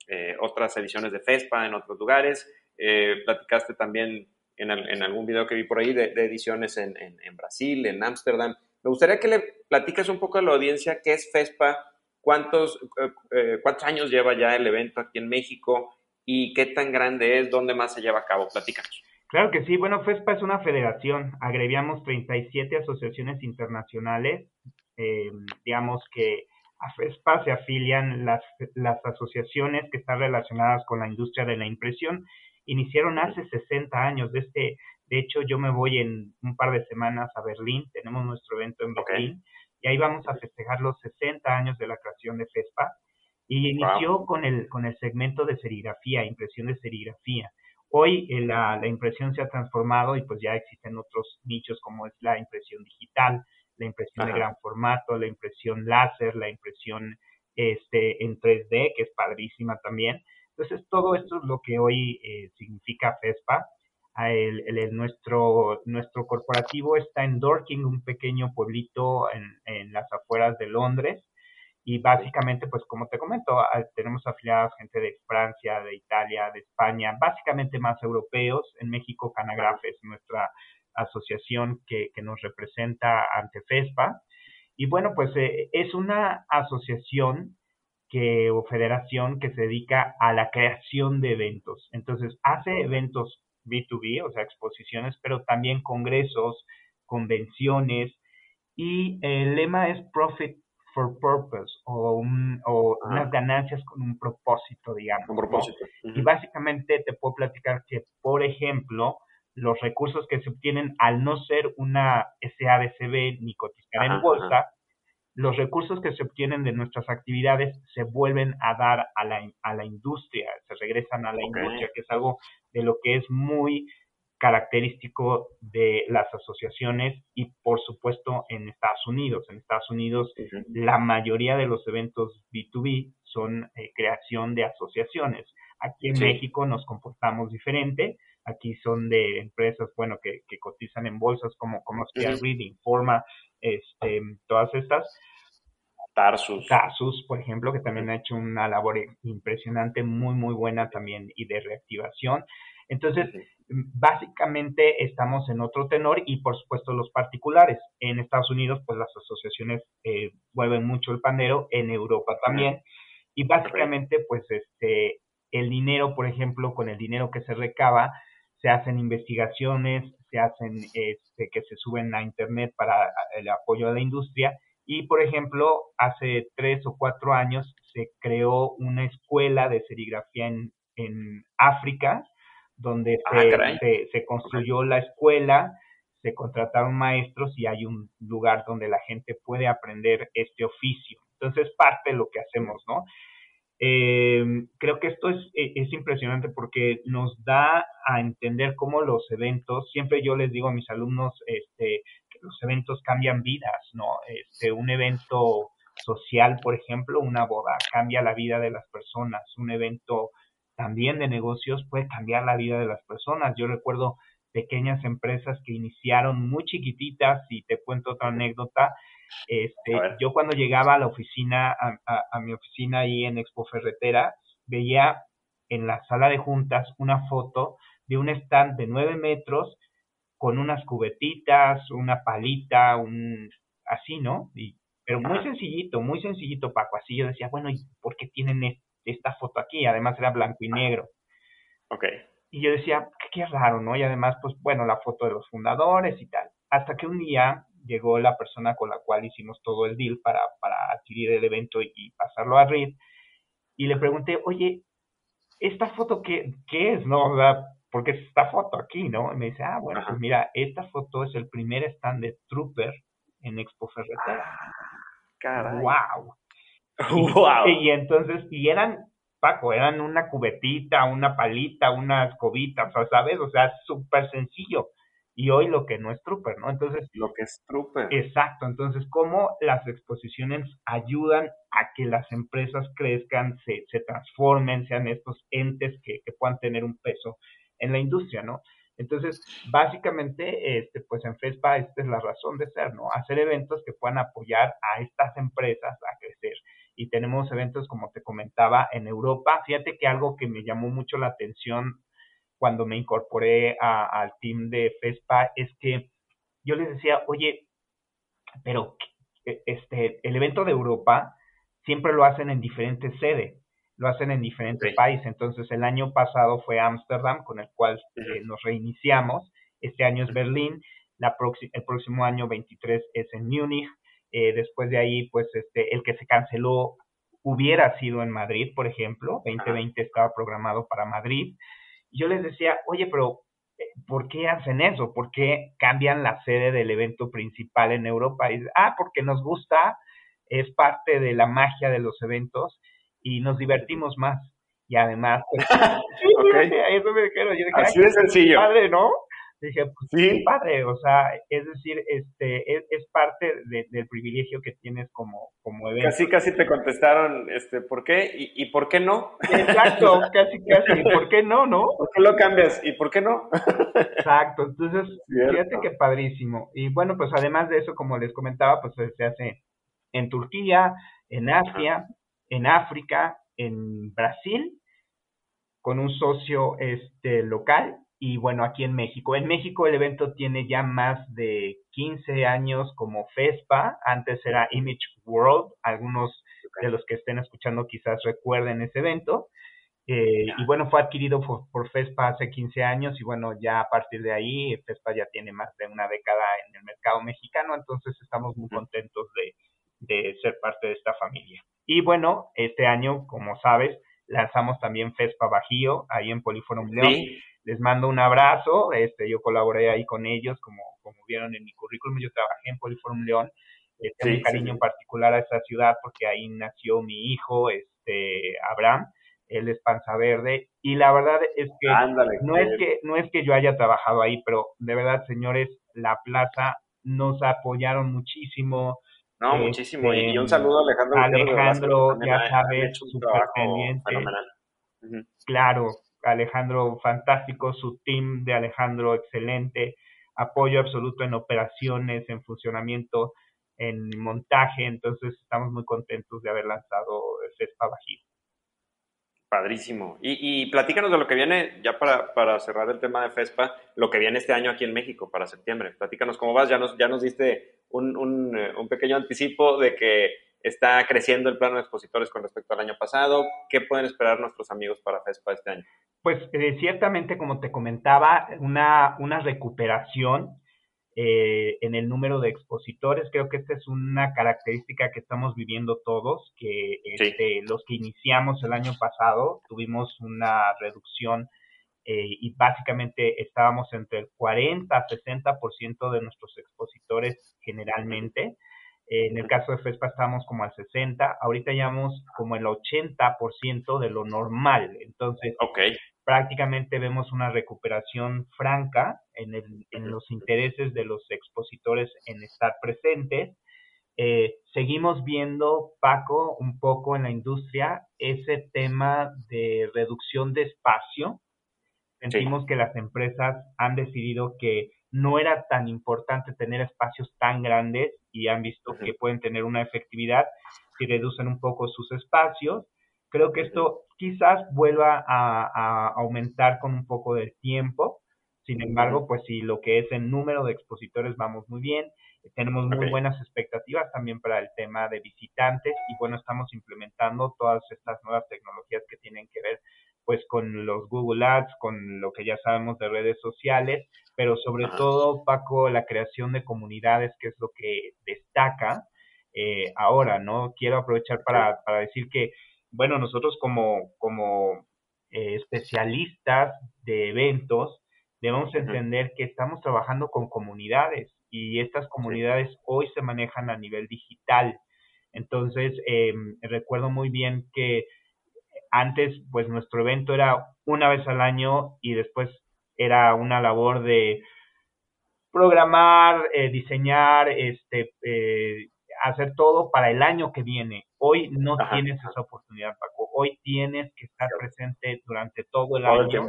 eh, otras ediciones de FESPA en otros lugares. platicaste también en, algún video que vi por ahí de, ediciones en, Brasil, en Ámsterdam. Me gustaría que le platicas un poco a la audiencia qué es FESPA, cuántos, cuántos años lleva ya el evento aquí en México y qué tan grande es, dónde más se lleva a cabo. Platícanos. Claro que sí. Bueno, FESPA es una federación. Agreviamos 37 asociaciones internacionales. Eh, digamos que a FESPA se afilian las, las asociaciones que están relacionadas con la industria de la impresión. Iniciaron hace 60 años. De, este, de hecho, yo me voy en un par de semanas a Berlín. Tenemos nuestro evento en Berlín. Y ahí vamos a festejar los 60 años de la creación de FESPA. Y inició con, el, con el segmento de serigrafía, impresión de serigrafía. Hoy eh, la, la, impresión se ha transformado y pues ya existen otros nichos como es la impresión digital, la impresión de gran formato, la impresión láser, la impresión este, en 3D, que es padrísima también. Entonces, todo esto es lo que hoy eh, significa FESPA. El, el, nuestro, nuestro corporativo está en Dorking, un pequeño pueblito en, en las afueras de Londres. Y básicamente, pues como te comento, ah, tenemos afiliadas gente de Francia, de Italia, de España, básicamente más europeos. En México, Canagraf es nuestra asociación que, que nos representa ante FESPA. Y bueno, pues eh, es una asociación que, o federación que se dedica a la creación de eventos. Entonces, hace eventos B2B, o sea, exposiciones, pero también congresos, convenciones, y el lema es Profit for purpose o, o unas ganancias con un propósito, digamos. Un propósito. Y básicamente te puedo platicar que, por ejemplo, los recursos que se obtienen al no ser una SADCB ni cotizar en bolsa, los recursos que se obtienen de nuestras actividades se vuelven a dar a la, a la industria, se regresan a la industria, que es algo de lo que es muy característico de las asociaciones y por supuesto en Estados Unidos. En Estados Unidos la mayoría de los eventos B2B son eh, creación de asociaciones. Aquí en México nos comportamos diferente. Aquí son de empresas, bueno, que, cotizan en bolsas como, como Reading, Forma, este, todas estas. Tarsus. Tarsus, por ejemplo, que también ha hecho una labor impresionante, muy, muy buena también y de reactivación. Entonces, básicamente estamos en otro tenor y por supuesto los particulares. En Estados Unidos, pues las asociaciones eh, mueven mucho el pandero, en Europa también. Y básicamente, pues este, el dinero, por ejemplo, con el dinero que se recaba, se hacen investigaciones, se hacen este, que se suben a Internet para el apoyo a la industria y, por ejemplo, hace tres o cuatro años se creó una escuela de serigrafía en, en África, donde ah, se, se, construyó la escuela, se contrataron maestros y hay un lugar donde la gente puede aprender este oficio. Entonces, parte de lo que hacemos, ¿no? Eh, creo que esto es, e, es, impresionante porque nos da a entender cómo los eventos, siempre yo les digo a mis alumnos, este, los eventos cambian vidas, ¿no? Este, un evento social, por ejemplo, una boda, cambia la vida de las personas, un evento también de negocios puede cambiar la vida de las personas. Yo recuerdo pequeñas empresas que iniciaron muy chiquititas y te cuento otra anécdota. Este, yo cuando llegaba a la oficina, a, a mi oficina ahí en Expo Ferretera, veía en la sala de juntas una foto de un stand de nueve metros con unas cubetitas, una palita, un así, ¿no? Y, pero muy sencillito, muy sencillito, Paco. Así yo decía, bueno, ¿y por qué tienen esta foto aquí? Además era blanco y negro. Ok. Y yo decía, qué, raro, ¿no? Y además, pues bueno, la foto de los fundadores y tal. Hasta que un día llegó la persona con la cual hicimos todo el deal para, para adquirir el evento y, pasarlo a Reed. Y le pregunté, oye, ¿esta foto qué, qué es? ¿No? O sea, porque es esta foto aquí, ¿no? Y me dice, ah, bueno, pues mira, esta foto es el primer stand de Trooper en Expo Ferretera. Ah, caray. ¡Wow! ¡Wow! Y, entonces, y eran, Paco, eran una cubetita, una palita, unas cobitas, o ¿sabes? O sea, súper sencillo. Y hoy lo que no es Trooper, ¿no? Entonces. Lo que es Trooper. Exacto. Entonces, ¿cómo las exposiciones ayudan a que las empresas crezcan, se, se transformen, sean estos entes que, que puedan tener un peso en la industria, ¿no? Entonces, básicamente, este, pues en FESPA esta es la razón de ser, ¿no? Hacer eventos que puedan apoyar a estas empresas a crecer. Y tenemos eventos, como te comentaba, en Europa. Fíjate que algo que me llamó mucho la atención cuando me incorporé al team de FESPA es que yo les decía, oye, pero este, el evento de Europa siempre lo hacen en diferentes sedes lo hacen en diferentes países. Entonces, el año pasado fue Ámsterdam, con el cual eh, nos reiniciamos. Este año es Berlín. La el próximo año 23 es en Múnich. Eh, después de ahí, pues, este, el que se canceló hubiera sido en Madrid, por ejemplo. 2020 estaba programado para Madrid. yo les decía, oye, pero eh, ¿por qué hacen eso? ¿Por qué cambian la sede del evento principal en Europa? Y, ah, porque nos gusta, es parte de la magia de los eventos y nos divertimos más. Y además, pues, okay. eso me dijeron. Yo dije, Así de sencillo. Padre, ¿no? Dije, pues sí, padre, o sea, es decir, este, es, parte del privilegio que tienes como, como evento. Casi, casi te contestaron, este, ¿por qué? ¿Y, y por qué no? Exacto, casi, casi, ¿por qué no, no? ¿Por qué lo cambias? ¿Y por qué no? Exacto, entonces, fíjate que padrísimo. Y bueno, pues además de eso, como les comentaba, pues se hace en Turquía, en Asia, en África, en Brasil, con un socio este, local y bueno, aquí en México. En México el evento tiene ya más de 15 años como FESPA, antes era Image World, algunos de los que estén escuchando quizás recuerden ese evento. Eh, y bueno, fue adquirido por, FESPA hace 15 años y bueno, ya a partir de ahí FESPA ya tiene más de una década en el mercado mexicano, entonces estamos muy contentos de, de ser parte de esta familia. Y bueno, este año, como sabes, lanzamos también FESPA Bajío, ahí en Poliforum León. Les mando un abrazo, este, yo colaboré ahí con ellos, como, como vieron en mi currículum, yo trabajé en Poliforum León, tengo un cariño en particular a esa ciudad porque ahí nació mi hijo, este, Abraham, él es Panza Verde, y la verdad es que no es que no es que yo haya trabajado ahí, pero de verdad, señores, la plaza nos apoyaron muchísimo, no, muchísimo. Y un saludo a Alejandro. Alejandro, ya sabes, súper pendiente. Claro, Alejandro, fantástico. Su team de Alejandro, excelente. Apoyo absoluto en operaciones, en funcionamiento, en montaje. Entonces, estamos muy contentos de haber lanzado CESPA Bajío. Padrísimo. Y, platícanos de lo que viene, ya para, para, cerrar el tema de FESPA, lo que viene este año aquí en México para septiembre. Platícanos cómo vas, ya nos, ya nos diste un, un, eh, un pequeño anticipo de que está creciendo el plano de expositores con respecto al año pasado. ¿Qué pueden esperar nuestros amigos para FESPA este año? Pues eh, ciertamente, como te comentaba, una, una recuperación eh, en el número de expositores. Creo que esta es una característica que estamos viviendo todos, que este, los que iniciamos el año pasado tuvimos una reducción eh, y básicamente estábamos entre el 40 a 60% de nuestros expositores generalmente. En el caso de FESPA estamos como al 60, ahorita ya vamos como el 80% de lo normal. Entonces, okay prácticamente vemos una recuperación franca en, el, en los intereses de los expositores en estar presentes. Eh, seguimos viendo, Paco, un poco en la industria ese tema de reducción de espacio. Sentimos que las empresas han decidido que no era tan importante tener espacios tan grandes y han visto que pueden tener una efectividad si reducen un poco sus espacios. Creo que esto quizás vuelva a, aumentar con un poco del tiempo. Sin embargo, pues si lo que es el número de expositores vamos muy bien. Tenemos muy buenas expectativas también para el tema de visitantes y bueno, estamos implementando todas estas nuevas tecnologías que tienen que ver pues con los Google Ads, con lo que ya sabemos de redes sociales, pero sobre todo, Paco, la creación de comunidades, que es lo que destaca eh, ahora, ¿no? Quiero aprovechar para, para decir que bueno, nosotros como, como eh, especialistas de eventos debemos entender que estamos trabajando con comunidades y estas comunidades hoy se manejan a nivel digital. Entonces, eh, recuerdo muy bien que antes, pues nuestro evento era una vez al año y después era una labor de programar, eh, diseñar, este, eh, hacer todo para el año que viene. Hoy no tienes esa oportunidad, Paco. Hoy tienes que estar presente durante todo el año.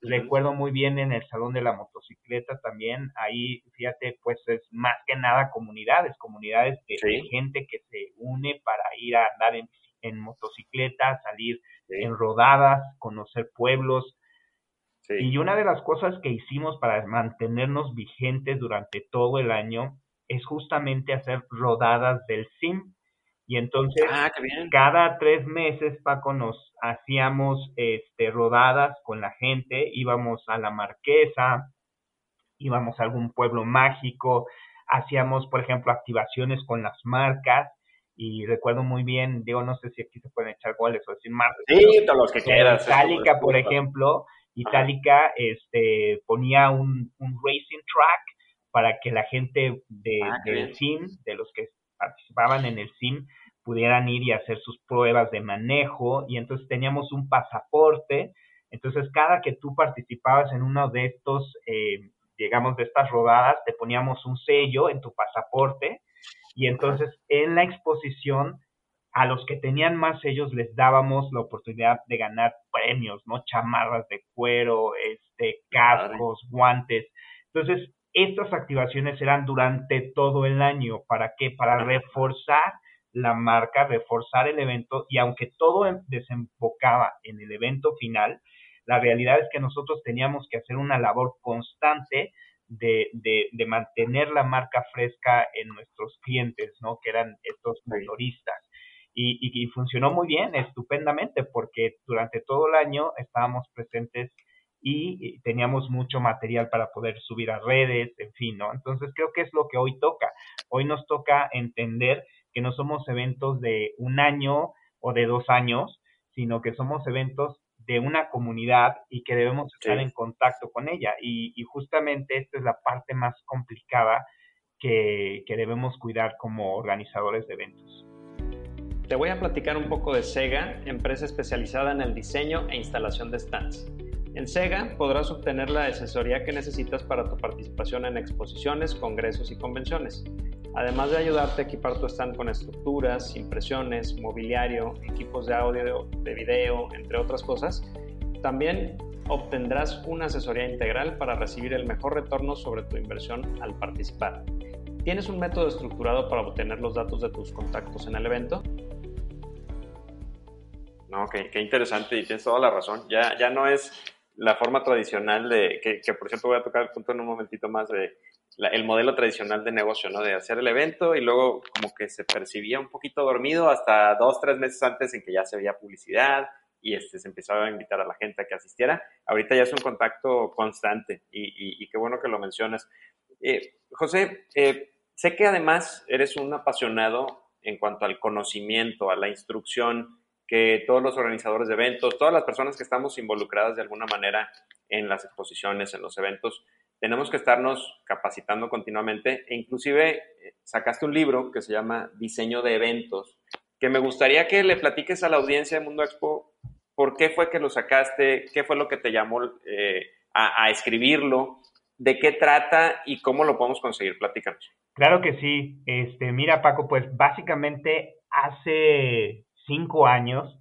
Recuerdo muy bien en el Salón de la Motocicleta también, ahí, fíjate, pues es más que nada comunidades, comunidades de, gente que se une para ir a andar en, en motocicleta, salir en rodadas, conocer pueblos. Y una de las cosas que hicimos para mantenernos vigentes durante todo el año es justamente hacer rodadas del SIM. Y entonces, ah, cada tres meses, Paco, nos hacíamos este, rodadas con la gente, íbamos a la Marquesa, íbamos a algún pueblo mágico, hacíamos, por ejemplo, activaciones con las marcas, y recuerdo muy bien, digo, no sé si aquí se pueden echar goles o decir marcas. Sí, todos los que quieras. Itálica, por ejemplo, Itálica este, ponía un, un racing track para que la gente de, ah, del SIM, de los que participaban en el SIM, pudieran ir y hacer sus pruebas de manejo y entonces teníamos un pasaporte. Entonces, cada que tú participabas en uno de estos, eh, digamos, de estas rodadas, te poníamos un sello en tu pasaporte y entonces en la exposición a los que tenían más sellos les dábamos la oportunidad de ganar premios, ¿no? Chamarras de cuero, este, cascos, guantes. Entonces, estas activaciones eran durante todo el año. ¿Para qué? Para reforzar la marca, reforzar el evento y aunque todo em, desembocaba en el evento final, la realidad es que nosotros teníamos que hacer una labor constante de, de, mantener la marca fresca en nuestros clientes, ¿no? Que eran estos motoristas. Y, y, y, funcionó muy bien, estupendamente, porque durante todo el año estábamos presentes y teníamos mucho material para poder subir a redes, en fin, ¿no? Entonces creo que es lo que hoy toca. Hoy nos toca entender que no somos eventos de un año o de dos años, sino que somos eventos de una comunidad y que debemos estar en contacto con ella. Y, justamente esta es la parte más complicada que, que debemos cuidar como organizadores de eventos. Te voy a platicar un poco de Sega, empresa especializada en el diseño e instalación de stands. En SEGA podrás obtener la asesoría que necesitas para tu participación en exposiciones, congresos y convenciones, además de ayudarte a equipar tu stand con estructuras, impresiones, mobiliario, equipos de audio, de video, entre otras cosas. También obtendrás una asesoría integral para recibir el mejor retorno sobre tu inversión al participar. ¿Tienes un método estructurado para obtener los datos de tus contactos en el evento? No, qué, interesante y tienes toda la razón. Ya, ya no es la forma tradicional de, que, por cierto voy a tocar el punto en un momentito más, de el modelo tradicional de negocio, ¿no? De hacer el evento y luego como que se percibía un poquito dormido hasta dos, tres meses antes en que ya se veía publicidad y este, se empezaba a invitar a la gente a que asistiera. Ahorita ya es un contacto constante y, qué bueno que lo mencionas. Eh, José, eh, sé que además eres un apasionado en cuanto al conocimiento, a la instrucción, que todos los organizadores de eventos, todas las personas que estamos involucradas de alguna manera en las exposiciones, en los eventos, tenemos que estarnos capacitando continuamente e inclusive eh, sacaste un libro que se llama Diseño de Eventos, que me gustaría que le platiques a la audiencia de Mundo Expo por qué fue que lo sacaste, qué fue lo que te llamó eh, a, escribirlo, de qué trata y cómo lo podemos conseguir. Platícanos. Claro que sí. Este, mira, Paco, pues básicamente hace cinco años,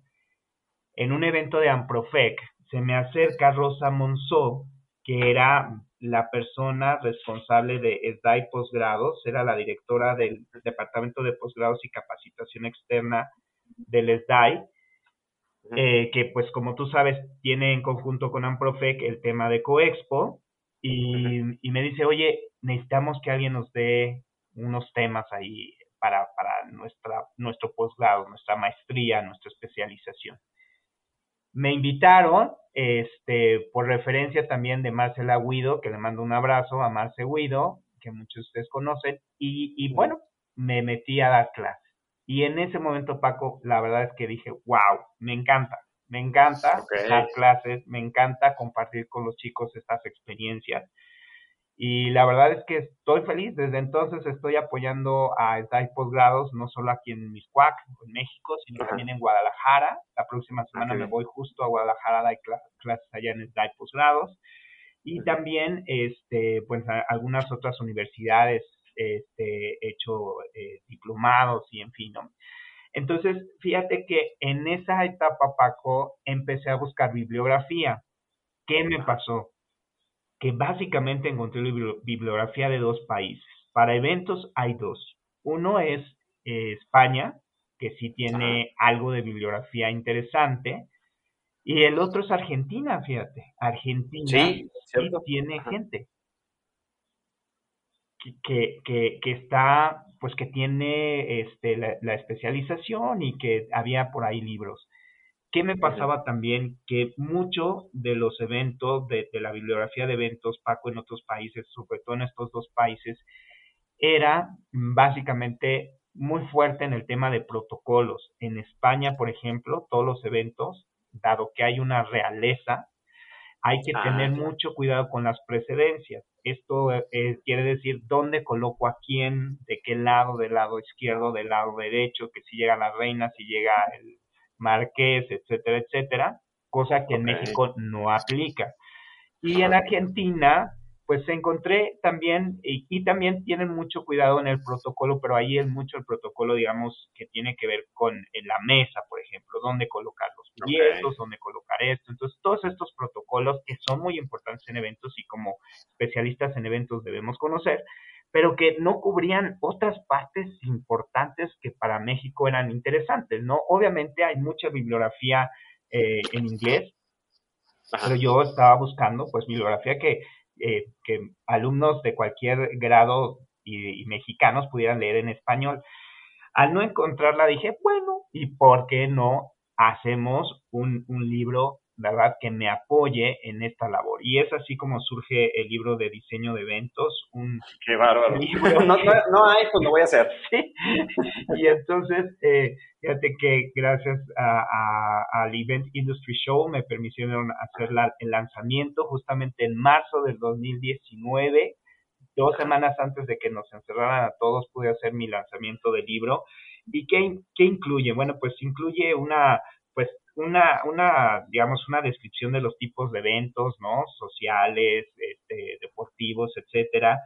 en un evento de Amprofec, se me acerca Rosa Monzó, que era la persona responsable de SDAI Posgrados, era la directora del Departamento de Posgrados y Capacitación Externa del SDAI, eh, que pues como tú sabes tiene en conjunto con Amprofec el tema de Coexpo, y, y me dice, oye, necesitamos que alguien nos dé unos temas ahí para, para nuestra, nuestro posgrado, nuestra maestría, nuestra especialización. Me invitaron, este, por referencia también de Marcela Guido, que le mando un abrazo a Marce Guido, que muchos de ustedes conocen, y, y bueno, me metí a dar clases. Y en ese momento, Paco, la verdad es que dije, wow, me encanta, me encanta dar clases, me encanta compartir con los chicos estas experiencias. Y la verdad es que estoy feliz. Desde entonces estoy apoyando a SDAI Posgrados, no solo aquí en Miscuac, en México, sino también en Guadalajara. La próxima ah, semana me voy justo a Guadalajara a dar clases allá en SDAI Posgrados. Y también, este, pues, algunas otras universidades este, he hecho eh, diplomados y en fin, ¿no? Entonces, fíjate que en esa etapa, Paco, empecé a buscar bibliografía. ¿Qué me pasó? Que básicamente encontré bibliografía de dos países. Para eventos hay dos. Uno es eh, España, que sí tiene algo de bibliografía interesante, y el otro es Argentina, fíjate. Argentina sí, tiene gente que, que, que, está, pues que tiene este, la especialización y que había por ahí libros. ¿Qué me pasaba también? Que mucho de los eventos, de, la bibliografía de eventos, Paco, en otros países, sobre todo en estos dos países, era básicamente muy fuerte en el tema de protocolos. En España, por ejemplo, todos los eventos, dado que hay una realeza, hay que ah, tener mucho cuidado con las precedencias. Esto eh, quiere decir dónde coloco a quién, de qué lado, del lado izquierdo, del lado derecho, que si llega la reina, si llega el Marqués, etcétera, etcétera, cosa que en México no aplica. Y en Argentina, pues encontré también, y, también tienen mucho cuidado en el protocolo, pero ahí es mucho el protocolo, digamos, que tiene que ver con la mesa, por ejemplo, dónde colocar los billetes, dónde colocar esto. Entonces, todos estos protocolos que son muy importantes en eventos y como especialistas en eventos debemos conocer, pero que no cubrían otras partes importantes que para México eran interesantes, ¿no? Obviamente hay mucha bibliografía eh, en inglés, pero yo estaba buscando, pues, bibliografía que, eh, que alumnos de cualquier grado y, mexicanos pudieran leer en español. Al no encontrarla dije, bueno, ¿y por qué no hacemos un, un libro ¿verdad? Que me apoye en esta labor. Y es así como surge el libro de diseño de eventos. Un Qué bárbaro. no, no, hay, pues lo voy a hacer. ¿Sí? Y entonces, eh, fíjate que gracias al Event Industry Show me permitieron hacer el lanzamiento justamente en marzo del 2019 dos semanas antes de que nos encerraran a todos pude hacer mi lanzamiento del libro. ¿Y qué, qué incluye? Bueno, pues incluye una una, una, digamos, una descripción de los tipos de eventos, ¿no? Sociales, este, deportivos, etcétera.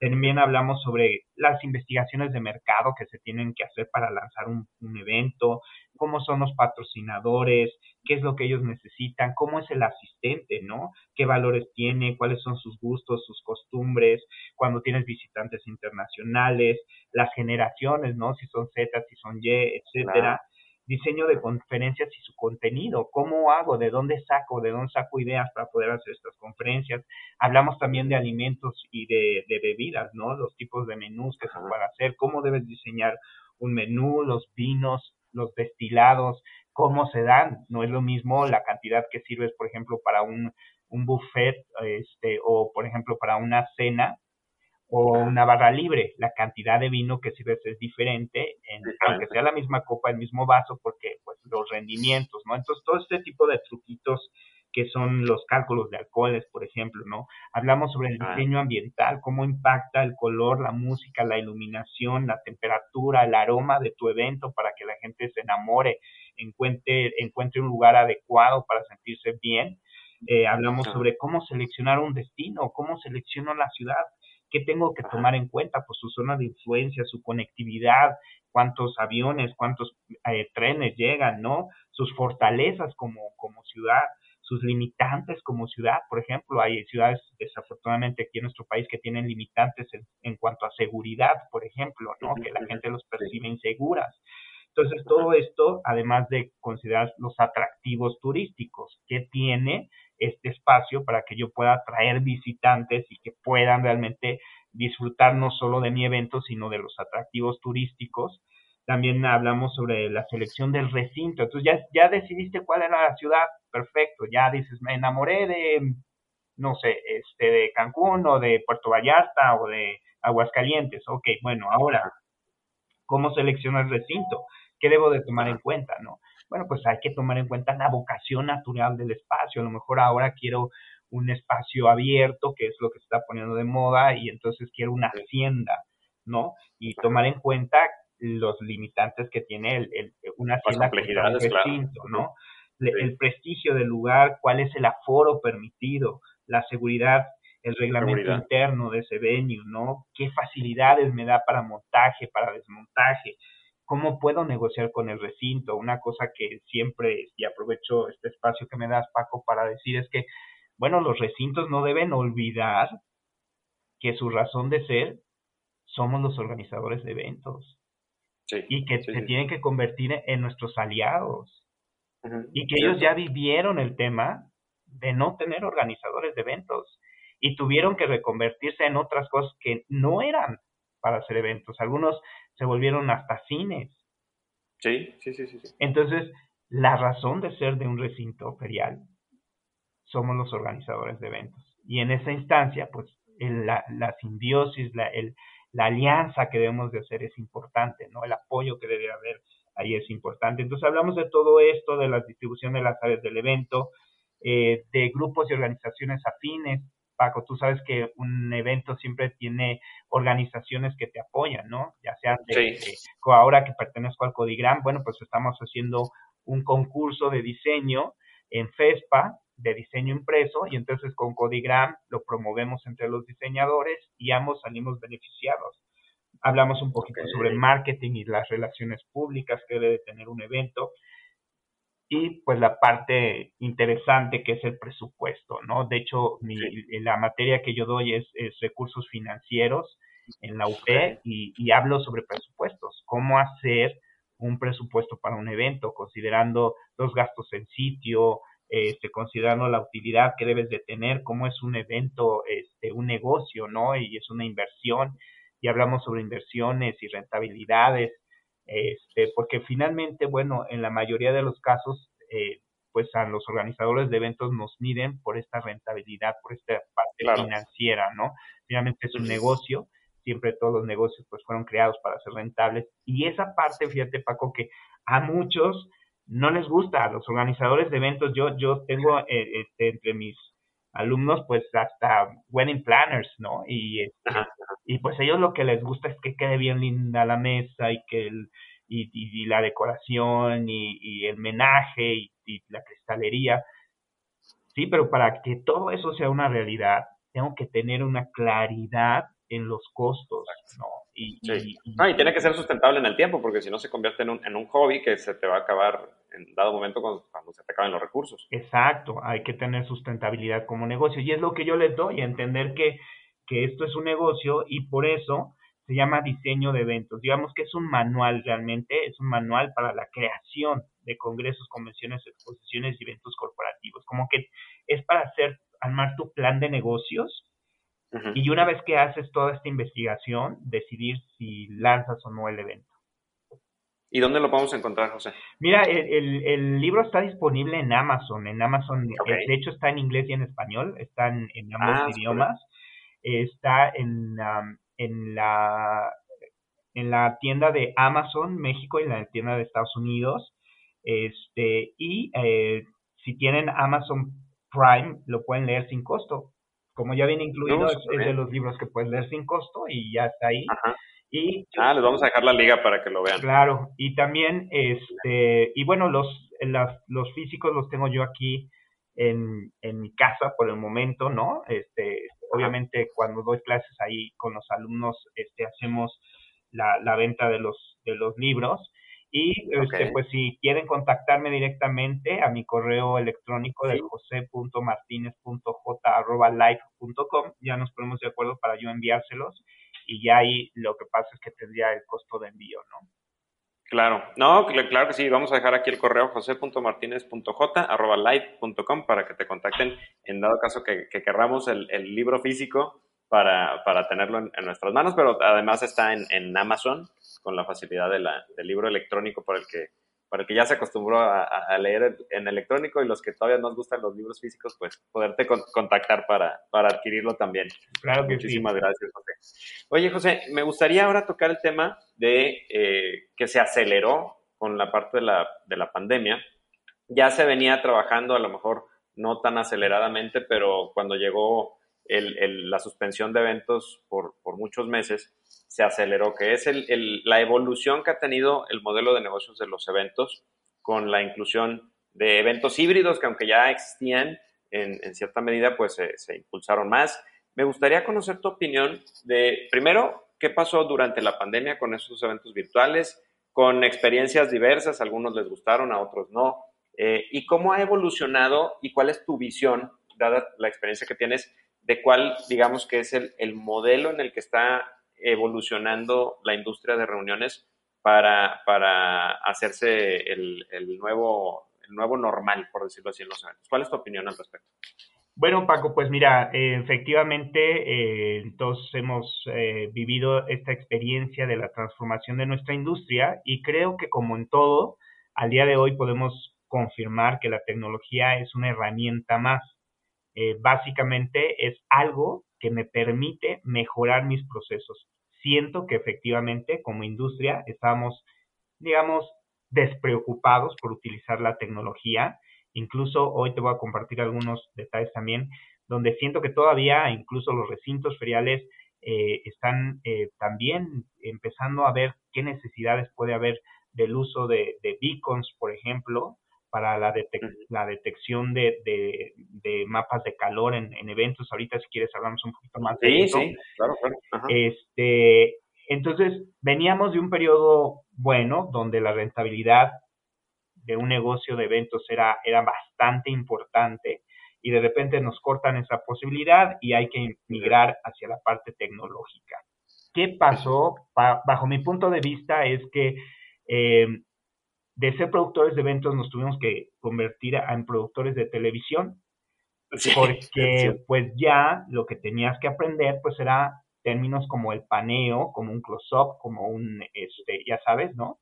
También hablamos sobre las investigaciones de mercado que se tienen que hacer para lanzar un, un, evento, cómo son los patrocinadores, qué es lo que ellos necesitan, cómo es el asistente, ¿no? ¿Qué valores tiene? ¿Cuáles son sus gustos, sus costumbres? Cuando tienes visitantes internacionales, las generaciones, ¿no? Si son Z, si son Y, etcétera diseño de conferencias y su contenido, cómo hago, de dónde saco, de dónde saco ideas para poder hacer estas conferencias. Hablamos también de alimentos y de, bebidas, ¿no? Los tipos de menús que se pueden hacer, cómo debes diseñar un menú, los vinos, los destilados, cómo se dan. No es lo mismo la cantidad que sirves, por ejemplo, para un, un buffet este, o, por ejemplo, para una cena o una barra libre. La cantidad de vino que sirves es diferente, en, aunque sea la misma copa, el mismo vaso, porque pues los rendimientos, ¿no? Entonces, todo este tipo de truquitos que son los cálculos de alcoholes, por ejemplo, ¿no? Hablamos sobre el diseño ambiental, cómo impacta el color, la música, la iluminación, la temperatura, el aroma de tu evento para que la gente se enamore, encuentre, encuentre un lugar adecuado para sentirse bien. Eh, hablamos sobre cómo seleccionar un destino, cómo selecciono la ciudad, ¿Qué tengo que tomar en cuenta? Pues su zona de influencia, su conectividad, cuántos aviones, cuántos eh, trenes llegan, ¿no? Sus fortalezas como, como ciudad, sus limitantes como ciudad. Por ejemplo, hay ciudades desafortunadamente aquí en nuestro país que tienen limitantes en, en cuanto a seguridad, por ejemplo, ¿no? Que la gente los percibe inseguras. Entonces, todo esto, además de considerar los atractivos turísticos que tiene este espacio para que yo pueda atraer visitantes y que puedan realmente disfrutar no solo de mi evento, sino de los atractivos turísticos. También hablamos sobre la selección del recinto. Entonces ya, ya decidiste cuál era la ciudad, perfecto. Ya dices, me enamoré de, no sé, este, de Cancún o de Puerto Vallarta o de Aguascalientes. Ok, bueno, ahora, ¿cómo selecciono el recinto? ¿Qué debo de tomar en cuenta, no? Bueno, pues hay que tomar en cuenta la vocación natural del espacio. A lo mejor ahora quiero un espacio abierto, que es lo que se está poniendo de moda, y entonces quiero una hacienda, ¿no? Y tomar en cuenta los limitantes que tiene el, una hacienda con recinto, ¿no? El prestigio del lugar, cuál es el aforo permitido, la seguridad, el reglamento interno de ese venue, ¿no? ¿Qué facilidades me da para montaje, para desmontaje? ¿Cómo puedo negociar con el recinto? Una cosa que siempre, y aprovecho este espacio que me das, Paco, para decir es que, bueno, los recintos no deben olvidar que su razón de ser somos los organizadores de eventos. y que se tienen que convertir en nuestros aliados. Y que ellos ya vivieron el tema de no tener organizadores de eventos y tuvieron que reconvertirse en otras cosas que no eran para hacer eventos. Algunos se volvieron hasta cines. Sí, sí, sí, sí. Entonces, la razón de ser de un recinto ferial somos los organizadores de eventos. Y en esa instancia, pues, la, la, simbiosis, la, el, la alianza que debemos de hacer es importante, ¿no? El apoyo que debe haber ahí es importante. Entonces hablamos de todo esto, de la distribución de las áreas del evento, eh, de grupos y organizaciones afines, Paco, tú sabes que un evento siempre tiene organizaciones que te apoyan, ¿no? Ya sea de, ahora que pertenezco al Codigram, bueno, pues estamos haciendo un concurso de diseño en FESPA de diseño impreso y entonces con Codigram lo promovemos entre los diseñadores y ambos salimos beneficiados. Hablamos un poquito sobre marketing y las relaciones públicas que debe tener un evento y pues la parte interesante que es el presupuesto, ¿no? De hecho, mi, la materia que yo doy es, recursos financieros en la UP y, hablo sobre presupuestos, cómo hacer un presupuesto para un evento, considerando los gastos en sitio, este, considerando la utilidad que debes de tener, cómo es un evento, este, un negocio, ¿no? Y es una inversión, y hablamos sobre inversiones y rentabilidades, este, porque finalmente, bueno, en la mayoría de los casos, eh, pues a los organizadores de eventos nos miden por esta rentabilidad, por esta parte financiera, ¿no? Finalmente es un negocio, siempre todos los negocios pues fueron creados para ser rentables y esa parte, fíjate Paco, que a muchos no les gusta, a los organizadores de eventos, yo, yo tengo eh, este, entre mis alumnos pues hasta wedding planners, ¿no? Y, este, y pues ellos lo que les gusta es que quede bien linda la mesa y que el, y, y, la decoración y, y el menaje y, y, la cristalería. Sí, pero para que todo eso sea una realidad, tengo que tener una claridad en los costos, ¿no? Y, y, tiene que ser sustentable en el tiempo, porque si no se convierte en un, en un hobby que se te va a acabar en dado momento cuando, cuando, se te acaben los recursos. Exacto, hay que tener sustentabilidad como negocio. Y es lo que yo les doy, entender que, que esto es un negocio y por eso se llama diseño de eventos. Digamos que es un manual realmente, es un manual para la creación de congresos, convenciones, exposiciones y eventos corporativos. Como que es para hacer, armar tu plan de negocios y una vez que haces toda esta investigación, decidir si lanzas o no el evento. ¿Y dónde lo podemos encontrar, José? Mira, el, el, libro está disponible en Amazon. En Amazon, de hecho, está en inglés y en español. Está en, ambos ah, idiomas. Está en, en la en la tienda de Amazon México y en la tienda de Estados Unidos. Este, y eh, si tienen Amazon Prime, lo pueden leer sin costo. Como ya viene incluido, es, de los libros que puedes leer sin costo y ya está ahí. Y, ah, les vamos a dejar la liga para que lo vean. Claro, y también, este, y bueno, los, los físicos los tengo yo aquí en, en mi casa por el momento, ¿no? Este, obviamente cuando doy clases ahí con los alumnos, este, hacemos la, la venta de los, de los libros. Y este, pues si quieren contactarme directamente a mi correo electrónico de jose.martinez.j.live.com, ya nos ponemos de acuerdo para yo enviárselos y ya ahí lo que pasa es que tendría el costo de envío, ¿no? Claro, no, claro que sí, vamos a dejar aquí el correo jose.martinez.j.live.com para que te contacten en dado caso que, que querramos el, el, libro físico para, para tenerlo en, nuestras manos, pero además está en, en Amazon con la facilidad de la, del libro electrónico por el que para el que ya se acostumbró a, leer en electrónico y los que todavía nos gustan los libros físicos, pues poderte contactar para, para adquirirlo también. Claro que Muchísimas gracias, José. Oye, José, me gustaría ahora tocar el tema de eh, que se aceleró con la parte de la, de la pandemia. Ya se venía trabajando, a lo mejor no tan aceleradamente, pero cuando llegó el, la suspensión de eventos por, por, muchos meses se aceleró, que es el, la evolución que ha tenido el modelo de negocios de los eventos con la inclusión de eventos híbridos que aunque ya existían en, en cierta medida, pues se, se, impulsaron más. Me gustaría conocer tu opinión de, primero, qué pasó durante la pandemia con esos eventos virtuales, con experiencias diversas, a algunos les gustaron, a otros no, eh, y cómo ha evolucionado y cuál es tu visión, dada la experiencia que tienes, de cuál, digamos, que es el, el modelo en el que está evolucionando la industria de reuniones para, para hacerse el, el, nuevo, el nuevo normal, por decirlo así, en los eventos. ¿Cuál es tu opinión al respecto? Bueno, Paco, pues mira, eh, efectivamente, eh, todos hemos eh, vivido esta experiencia de la transformación de nuestra industria y creo que como en todo, al día de hoy podemos confirmar que la tecnología es una herramienta más eh, básicamente es algo que me permite mejorar mis procesos. Siento que efectivamente como industria estamos, digamos, despreocupados por utilizar la tecnología. Incluso hoy te voy a compartir algunos detalles también, donde siento que todavía incluso los recintos feriales eh, están eh, también empezando a ver qué necesidades puede haber del uso de, de beacons, por ejemplo, para la, la detección de, de, mapas de calor en, eventos. Ahorita, si quieres, hablamos un poquito más de eso. Sí, claro, claro. Este, entonces, veníamos de un periodo bueno, donde la rentabilidad de un negocio de eventos era, era bastante importante y de repente nos cortan esa posibilidad y hay que migrar hacia la parte tecnológica. ¿Qué pasó? bajo mi punto de vista es que eh, de ser productores de eventos nos tuvimos que convertir en productores de televisión, porque pues ya lo que tenías que aprender pues era términos como el paneo, como un close-up, como un, este, ya sabes, ¿no?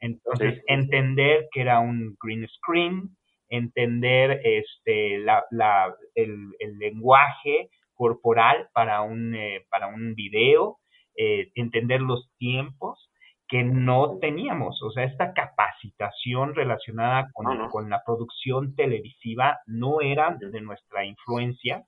Entonces, entender que era un green screen, entender este, la, la, el, el, lenguaje corporal para un, eh, para un video, eh, entender los tiempos que no teníamos. O sea, esta capacitación relacionada con, con la producción televisiva no era de nuestra influencia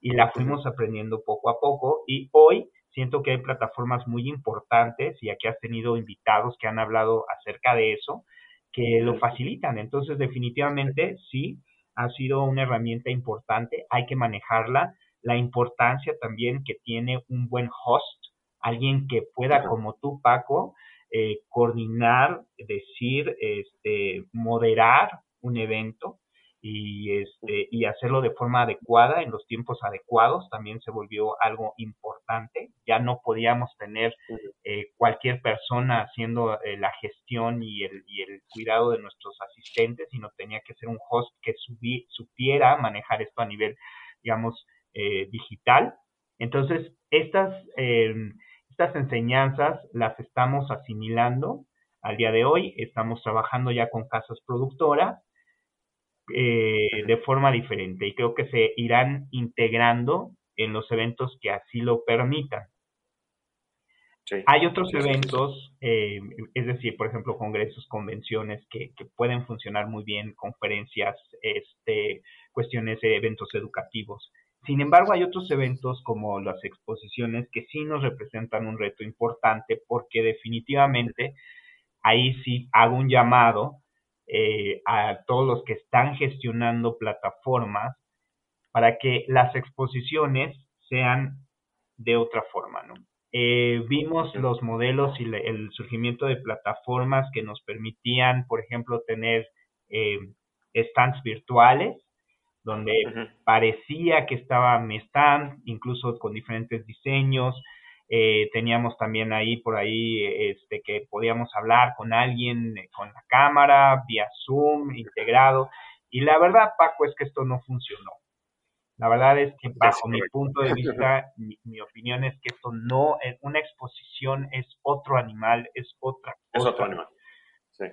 y la fuimos aprendiendo poco a poco y hoy siento que hay plataformas muy importantes y aquí has tenido invitados que han hablado acerca de eso, que lo facilitan. Entonces, definitivamente sí, ha sido una herramienta importante, hay que manejarla. La importancia también que tiene un buen host, alguien que pueda, como tú, Paco, eh, coordinar, decir, este, moderar un evento y, este, y hacerlo de forma adecuada, en los tiempos adecuados, también se volvió algo importante. Ya no podíamos tener eh, cualquier persona haciendo eh, la gestión y el, y el cuidado de nuestros asistentes, sino tenía que ser un host que supiera manejar esto a nivel, digamos, eh, digital. Entonces, estas, em, estas enseñanzas las estamos asimilando al día de hoy. Estamos trabajando ya con casas productoras eh, de forma diferente y creo que se irán integrando en los eventos que así lo permitan. Hay otros eventos, eh, es decir, por ejemplo, congresos, convenciones que, que, pueden funcionar muy bien, conferencias, este, cuestiones de eventos educativos. Sin embargo, hay otros eventos como las exposiciones que sí nos representan un reto importante porque definitivamente ahí sí hago un llamado eh, a todos los que están gestionando plataformas para que las exposiciones sean de otra forma, ¿no? Eh, vimos los modelos y el surgimiento de plataformas que nos permitían, por ejemplo, tener eh, stands virtuales, donde parecía que estaba mi stand, incluso con diferentes diseños, eh, teníamos también ahí por ahí este que podíamos hablar con alguien eh, con la cámara vía Zoom integrado. Y la verdad Paco es que esto no funcionó. La verdad es que bajo mi punto de vista mi, opinión es que esto no es una exposición es otro animal es otra cosa. es otro animal. Sí.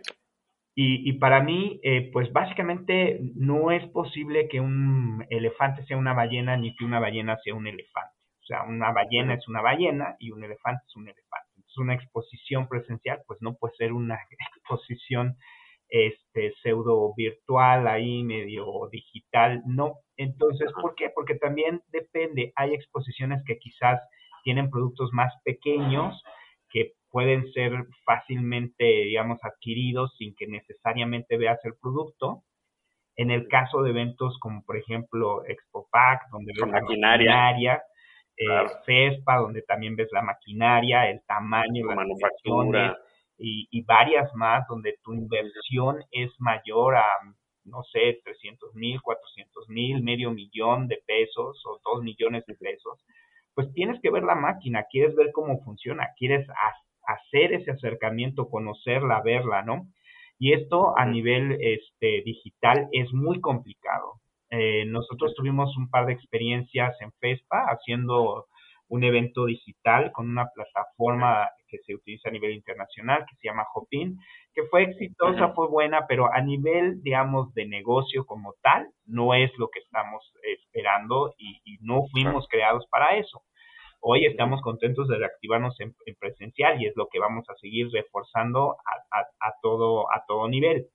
Y, y para mí, eh, pues básicamente no es posible que un elefante sea una ballena ni que una ballena sea un elefante o sea, una ballena es una ballena y un elefante es un elefante. Entonces, una exposición presencial, pues no puede ser una exposición este pseudo virtual ahí medio digital, no. Entonces, ¿por qué? Porque también depende, hay exposiciones que quizás tienen productos más pequeños que pueden ser fácilmente, digamos, adquiridos sin que necesariamente veas el producto. En el caso de eventos como, por ejemplo, Expo Pack, donde ves maquinaria. eh, FESPA, donde también ves la maquinaria, el tamaño, la manufactura. y, y, varias más, donde tu inversión es mayor a, no sé, 300 mil, 400 mil, medio millón de pesos o dos millones de pesos, pues tienes que ver la máquina, quieres ver cómo funciona, quieres hacer ese acercamiento, conocerla, verla, ¿no? Y esto a nivel este, digital es muy complicado. Eh, nosotros tuvimos un par de experiencias en FESPA haciendo un evento digital con una plataforma que se utiliza a nivel internacional que se llama Hopin, que fue exitosa, fue buena, pero a nivel, digamos, de negocio como tal, no es lo que estamos esperando y, no fuimos creados para eso. Hoy estamos contentos de reactivarnos en, presencial y es lo que vamos a seguir reforzando a, todo, a todo nivel.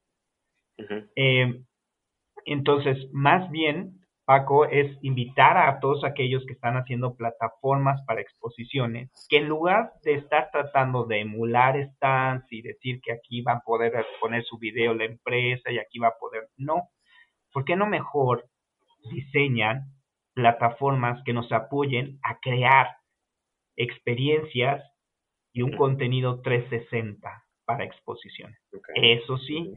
Entonces, más bien, Paco, es invitar a todos aquellos que están haciendo plataformas para exposiciones, que en lugar de estar tratando de emular stands y decir que aquí va a poder poner su video la empresa y aquí va a poder, no, ¿por qué no mejor diseñan plataformas que nos apoyen a crear experiencias y un contenido 360 para exposiciones? Eso sí,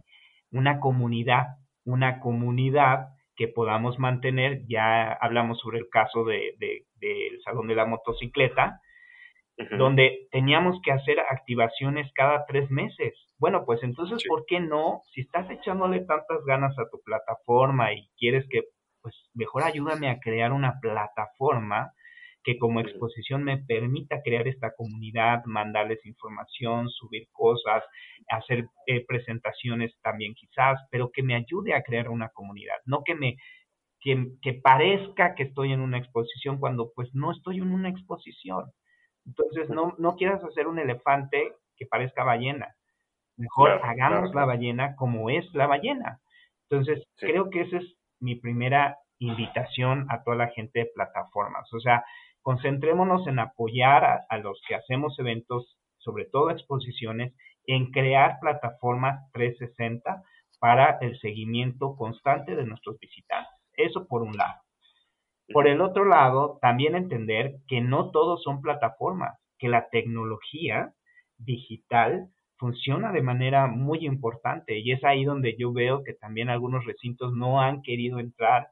una comunidad una comunidad que podamos mantener. Ya hablamos sobre el caso de, del Salón de la Motocicleta, donde teníamos que hacer activaciones cada tres meses. Bueno, pues entonces, ¿por qué no? Si estás echándole tantas ganas a tu plataforma y quieres que, pues mejor ayúdame a crear una plataforma que como exposición me permita crear esta comunidad, mandarles información, subir cosas, hacer eh, presentaciones también quizás, pero que me ayude a crear una comunidad, no que me que, que parezca que estoy en una exposición cuando pues no estoy en una exposición. Entonces no, no quieras hacer un elefante que parezca ballena. Mejor hagamos la ballena como es la ballena. Entonces, creo que esa es mi primera invitación a toda la gente de plataformas. O sea, concentrémonos en apoyar a, los que hacemos eventos, sobre todo exposiciones, en crear plataformas 360 para el seguimiento constante de nuestros visitantes. Eso por un lado. Por el otro lado, también entender que no todos son plataformas, que la tecnología digital funciona de manera muy importante y es ahí donde yo veo que también algunos recintos no han querido entrar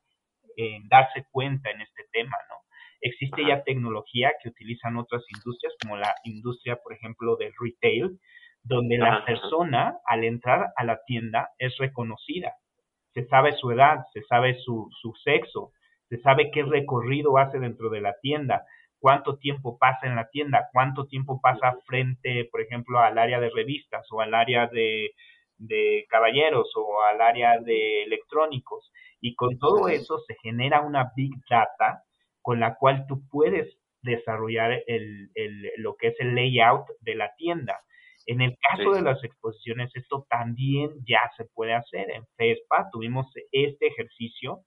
en darse cuenta en este tema, ¿no? Existe ya tecnología que utilizan otras industrias, como la industria, por ejemplo, del retail, donde la persona al entrar a la tienda es reconocida. Se sabe su edad, se sabe su, su sexo, se sabe qué recorrido hace dentro de la tienda, cuánto tiempo pasa en la tienda, cuánto tiempo pasa frente, por ejemplo, al área de revistas o al área de, de caballeros o al área de electrónicos. Y con todo eso se genera una big data con la cual tú puedes desarrollar el, el, lo que es el layout de la tienda. En el caso de las exposiciones, esto también ya se puede hacer. En FESPA tuvimos este ejercicio,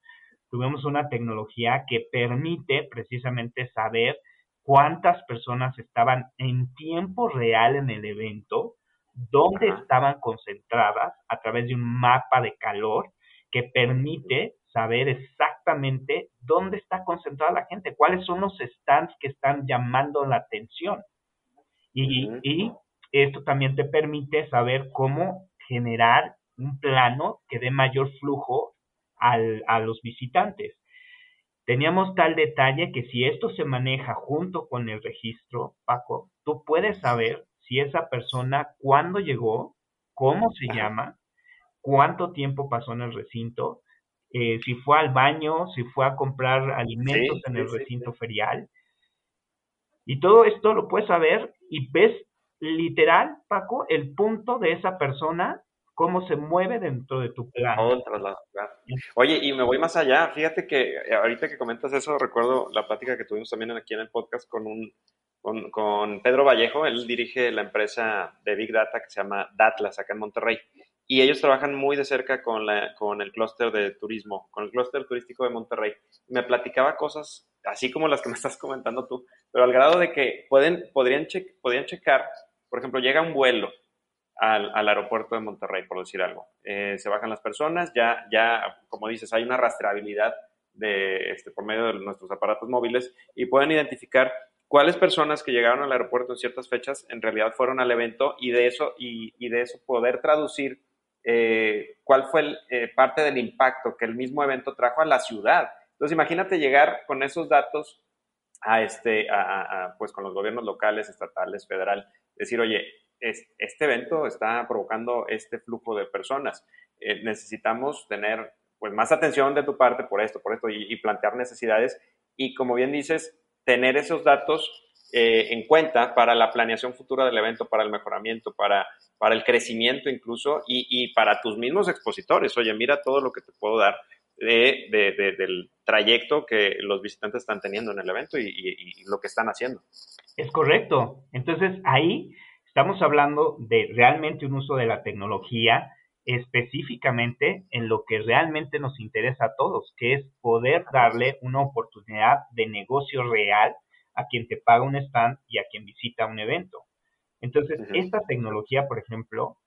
tuvimos una tecnología que permite precisamente saber cuántas personas estaban en tiempo real en el evento, dónde estaban concentradas a través de un mapa de calor que permite saber exactamente dónde está concentrada la gente, cuáles son los stands que están llamando la atención. Y, y esto también te permite saber cómo generar un plano que dé mayor flujo al, a los visitantes. Teníamos tal detalle que si esto se maneja junto con el registro, Paco, tú puedes saber si esa persona cuándo llegó, cómo se llama, cuánto tiempo pasó en el recinto, eh, si fue al baño, si fue a comprar alimentos en el recinto ferial. Y todo esto lo puedes saber y ves literal, Paco, el punto de esa persona, cómo se mueve dentro de tu plan. Oye, y me voy más allá. Fíjate que eh, ahorita que comentas eso, recuerdo la plática que tuvimos también aquí en el podcast con un con, con Pedro Vallejo. Él dirige la empresa de Big Data que se llama Datlas acá en Monterrey y ellos trabajan muy de cerca con, la, con el clúster de turismo, con el clúster turístico de Monterrey. Me platicaba cosas así como las que me estás comentando tú, pero al grado de que pueden, podrían, podrían checar, por ejemplo, llega un vuelo al, al aeropuerto de Monterrey, por decir algo. Eh, se bajan las personas, ya, ya, como dices, hay una rastreabilidad de, este, por medio de nuestros aparatos móviles y pueden identificar cuáles personas que llegaron al aeropuerto en ciertas fechas en realidad fueron al evento y de eso, y, y de eso poder traducir eh, cuál fue el, eh, parte del impacto que el mismo evento trajo a la ciudad. Entonces, imagínate llegar con esos datos a este, a, pues con los gobiernos locales, estatales, federal, decir, oye, este evento está provocando este flujo de personas. Eh, necesitamos tener pues más atención de tu parte por esto, por esto, y, plantear necesidades. Y como bien dices, tener esos datos en cuenta para la planeación futura del evento, para el mejoramiento, para para el crecimiento incluso y, para tus mismos expositores. Oye, mira todo lo que te puedo dar de, del trayecto que los visitantes están teniendo en el evento y, lo que están haciendo. Es correcto. Entonces ahí estamos hablando de realmente un uso de la tecnología específicamente en lo que realmente nos interesa a todos, que es poder darle una oportunidad de negocio real a quien te paga un stand y a quien visita un evento. Entonces, esta tecnología, por ejemplo,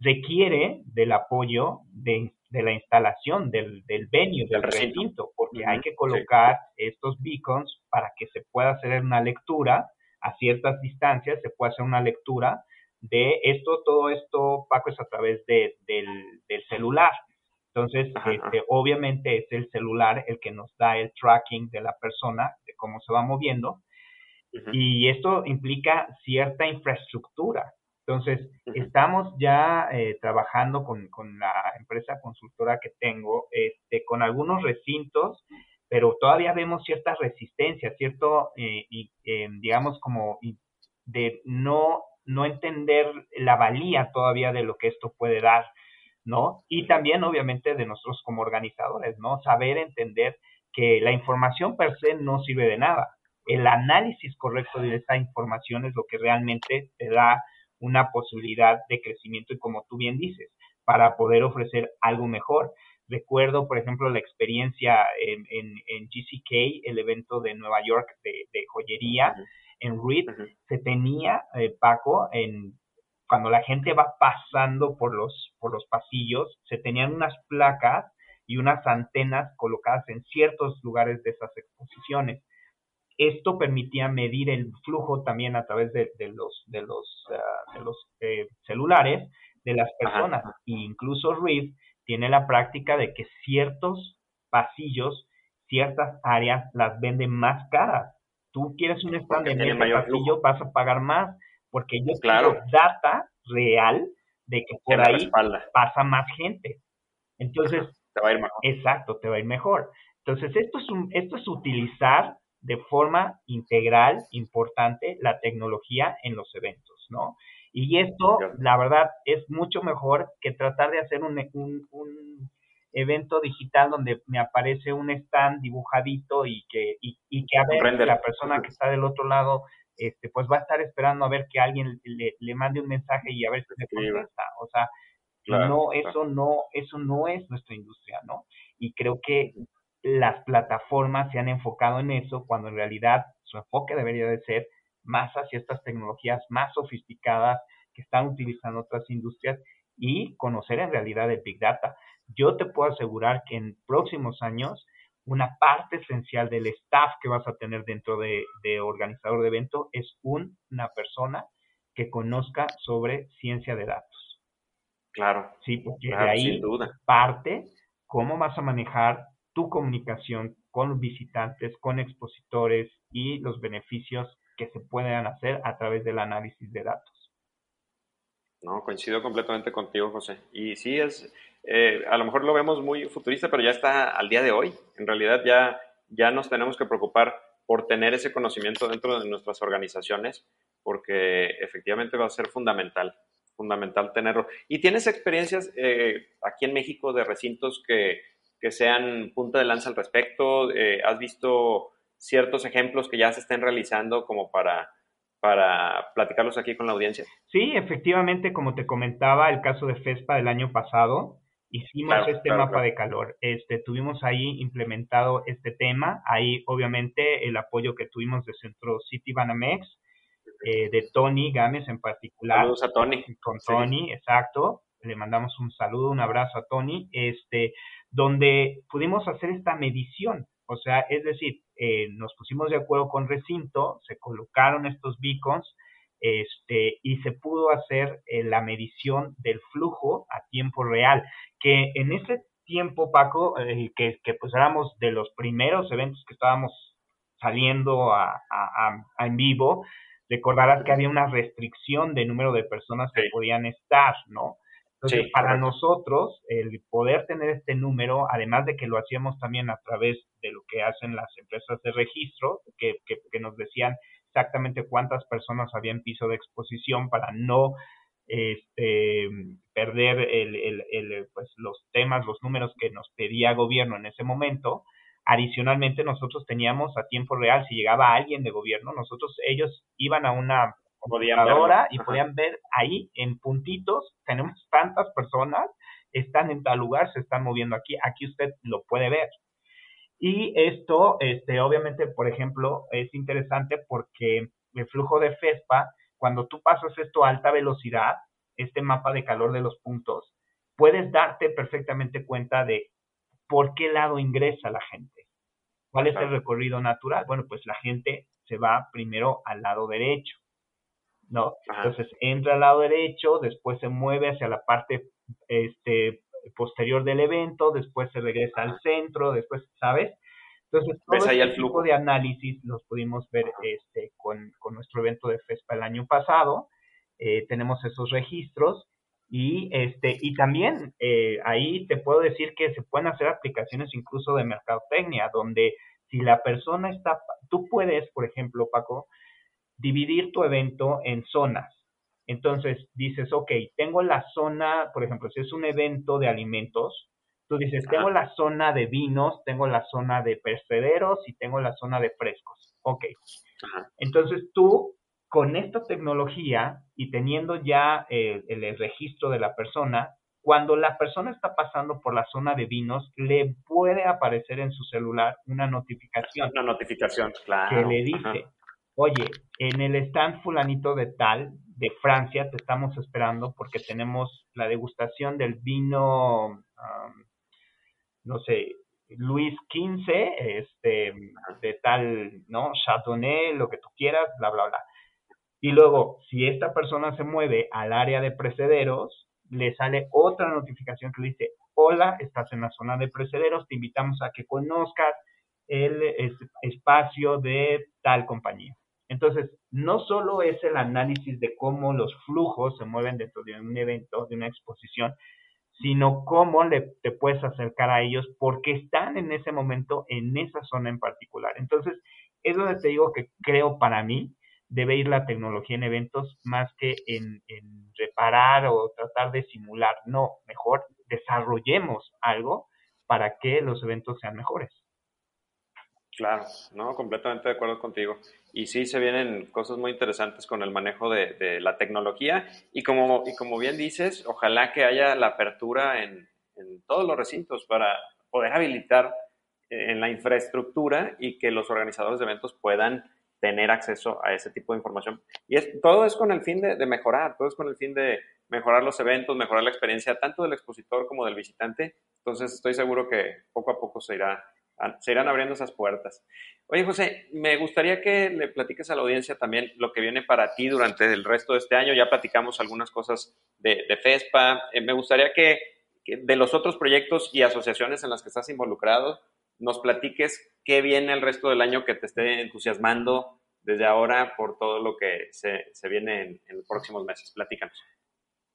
requiere del apoyo de, la instalación del, del venue, del recinto, porque hay que colocar estos beacons para que se pueda hacer una lectura a ciertas distancias, se puede hacer una lectura de esto, todo esto, Paco, es a través de, del, celular. Entonces, este, obviamente es el celular el que nos da el tracking de la persona, de cómo se va moviendo, y esto implica cierta infraestructura. Entonces, estamos ya eh, trabajando con, con, la empresa consultora que tengo, este, con algunos recintos pero todavía vemos cierta resistencia, cierto, eh, y, digamos, como de no, no entender la valía todavía de lo que esto puede dar, ¿no? Y también, obviamente, de nosotros como organizadores, ¿no? Saber entender que la información per se no sirve de nada. El análisis correcto de esa información es lo que realmente te da una posibilidad de crecimiento y como tú bien dices, para poder ofrecer algo mejor. Recuerdo, por ejemplo, la experiencia en, en, GCK, el evento de Nueva York de, joyería, en REIT, se tenía, eh, Paco, en cuando la gente va pasando por los, por los pasillos, se tenían unas placas y unas antenas colocadas en ciertos lugares de esas exposiciones. Esto permitía medir el flujo también a través de, los, de los, ah, de los eh, celulares de las personas. E incluso Reed tiene la práctica de que ciertos pasillos, ciertas áreas las venden más caras. Tú quieres un stand en ese pasillo, vas a pagar más, porque ellos claro. data real de que por ahí pasa más gente. Entonces, te va a ir mejor. Exacto, te va a ir mejor. Entonces, esto es, un, esto es utilizar de forma integral, importante, la tecnología en los eventos, ¿no? Y esto, la verdad, es mucho mejor que tratar de hacer un, un, evento digital donde me aparece un stand dibujadito y que, y, que a ver, la persona que está del otro lado, este, pues va a estar esperando a ver que alguien le, le mande un mensaje y a ver si le contesta. O sea, no, eso no, eso no es nuestra industria, ¿no? Y creo que las plataformas se han enfocado en eso cuando en realidad su enfoque debería de ser más hacia estas tecnologías más sofisticadas que están utilizando otras industrias y conocer en realidad el Big Data. Yo te puedo asegurar que en próximos años una parte esencial del staff que vas a tener dentro de, organizador de evento es una persona que conozca sobre ciencia de datos. Claro. Sí, porque de ahí parte cómo vas a manejar tu comunicación con visitantes, con expositores y los beneficios que se puedan hacer a través del análisis de datos. No, coincido completamente contigo, José. Y sí, es, eh, a lo mejor lo vemos muy futurista, pero ya está al día de hoy. En realidad ya, ya nos tenemos que preocupar por tener ese conocimiento dentro de nuestras organizaciones, porque efectivamente va a ser fundamental, fundamental tenerlo. ¿Y tienes experiencias eh, aquí en México de recintos que, que, sean punta de lanza al respecto? Eh, ¿Has visto ciertos ejemplos que ya se estén realizando como para, para platicarlos aquí con la audiencia? Sí, efectivamente, como te comentaba, el caso de FESPA del año pasado, hicimos este mapa de calor. Este, tuvimos ahí implementado este tema, ahí obviamente el apoyo que tuvimos de Centro City Banamex, eh, de Tony Gámez en particular. Saludos a Tony. Con Tony, exacto. Le mandamos un saludo, un abrazo a Tony, este, donde pudimos hacer esta medición. O sea, es decir, eh, nos pusimos de acuerdo con recinto, se colocaron estos beacons este, y se pudo hacer eh, la medición del flujo a tiempo real, que en ese tiempo, Paco, eh, que, que, pues éramos de los primeros eventos que estábamos saliendo a, en vivo, recordarás que había una restricción de número de personas que podían estar, ¿no? Entonces, para nosotros, el poder tener este número, además de que lo hacíamos también a través de lo que hacen las empresas de registro, que, que, nos decían exactamente cuántas personas había en piso de exposición para no este, perder el, el, el, pues, los temas, los números que nos pedía gobierno en ese momento. Adicionalmente, nosotros teníamos a tiempo real, si llegaba alguien de gobierno, nosotros, ellos iban a una computadora y podían ver ahí en puntitos, tenemos tantas personas, están en tal lugar, se están moviendo aquí, aquí usted lo puede ver. Y esto, este, obviamente, por ejemplo, es interesante porque el flujo de FESPA, cuando tú pasas esto a alta velocidad, este mapa de calor de los puntos, puedes darte perfectamente cuenta de por qué lado ingresa la gente. ¿Cuál es el recorrido natural? Bueno, pues la gente se va primero al lado derecho. ¿No? Entonces entra al lado derecho, después se mueve hacia la parte este, posterior del evento, después se regresa al centro, después, ¿sabes? Entonces, todo este tipo de análisis los pudimos ver este, con, con, nuestro evento de FESPA el año pasado. Eh, tenemos esos registros Y, este, y también eh, ahí te puedo decir que se pueden hacer aplicaciones incluso de mercadotecnia, donde si la persona está, tú puedes, por ejemplo, Paco, dividir tu evento en zonas. Entonces dices, ok, tengo la zona, por ejemplo, si es un evento de alimentos, tú dices, tengo la zona de vinos, tengo la zona de percederos y tengo la zona de frescos. Ok. Entonces tú, con esta tecnología y teniendo ya eh, el registro de la persona, cuando la persona está pasando por la zona de vinos, le puede aparecer en su celular una notificación. Una notificación, claro. Que le dice, oye, en el stand fulanito de tal, de Francia, te estamos esperando porque tenemos la degustación del vino, no sé, Luis XV, este, de tal, ¿no? Chardonnay, lo que tú quieras, bla, bla, bla. Y luego, si esta persona se mueve al área de precederos, le sale otra notificación que le dice, hola, estás en la zona de precederos, te invitamos a que conozcas el espacio de tal compañía. Entonces, no solo es el análisis de cómo los flujos se mueven dentro de un evento, de una exposición, sino cómo le, te puedes acercar a ellos porque están en ese momento en esa zona en particular. Entonces, es donde te digo que creo para mí debe ir la tecnología en eventos más que en, reparar o tratar de simular. No, mejor desarrollemos algo para que los eventos sean mejores. Claro, no, completamente de acuerdo contigo. Y sí, se vienen cosas muy interesantes con el manejo de, la tecnología. Y como, y como bien dices, ojalá que haya la apertura en, todos los recintos para poder habilitar eh, en la infraestructura y que los organizadores de eventos puedan tener acceso a ese tipo de información. Y es, todo es con el fin de, mejorar, todo es con el fin de mejorar los eventos, mejorar la experiencia tanto del expositor como del visitante. Entonces estoy seguro que poco a poco se, irá, se irán abriendo esas puertas. Oye, José, me gustaría que le platiques a la audiencia también lo que viene para ti durante el resto de este año. Ya platicamos algunas cosas de, FESPA. Eh, me gustaría que, de los otros proyectos y asociaciones en las que estás involucrado, nos platiques qué viene el resto del año que te esté entusiasmando desde ahora por todo lo que se, viene en, los próximos meses. Platícanos.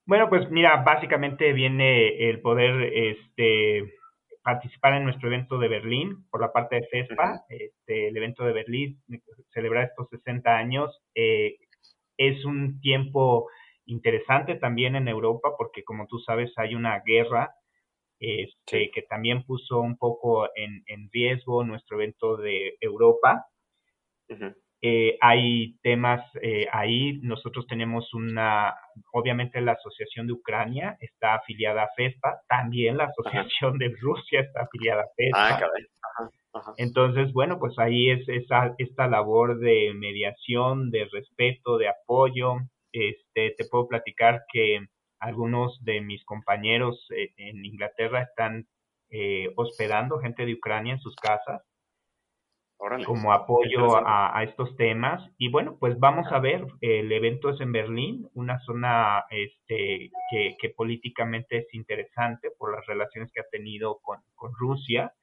Bueno, pues mira, básicamente viene el poder este, participar en nuestro evento de Berlín por la parte de FESPA, este, el evento de Berlín, celebrar estos 60 años. Eh, es un tiempo interesante también en Europa porque como tú sabes hay una guerra este, que también puso un poco en, riesgo nuestro evento de Europa. Eh, hay temas eh, ahí, nosotros tenemos una, obviamente la Asociación de Ucrania está afiliada a FESPA, también la Asociación de Rusia está afiliada a FESPA. Ah, Entonces, bueno, pues ahí es esa, esta labor de mediación, de respeto, de apoyo. Este, te puedo platicar que algunos de mis compañeros eh, en Inglaterra están eh, hospedando gente de Ucrania en sus casas como apoyo a, estos temas. Y bueno, pues vamos a ver, el evento es en Berlín, una zona este, que, políticamente es interesante por las relaciones que ha tenido con, Rusia.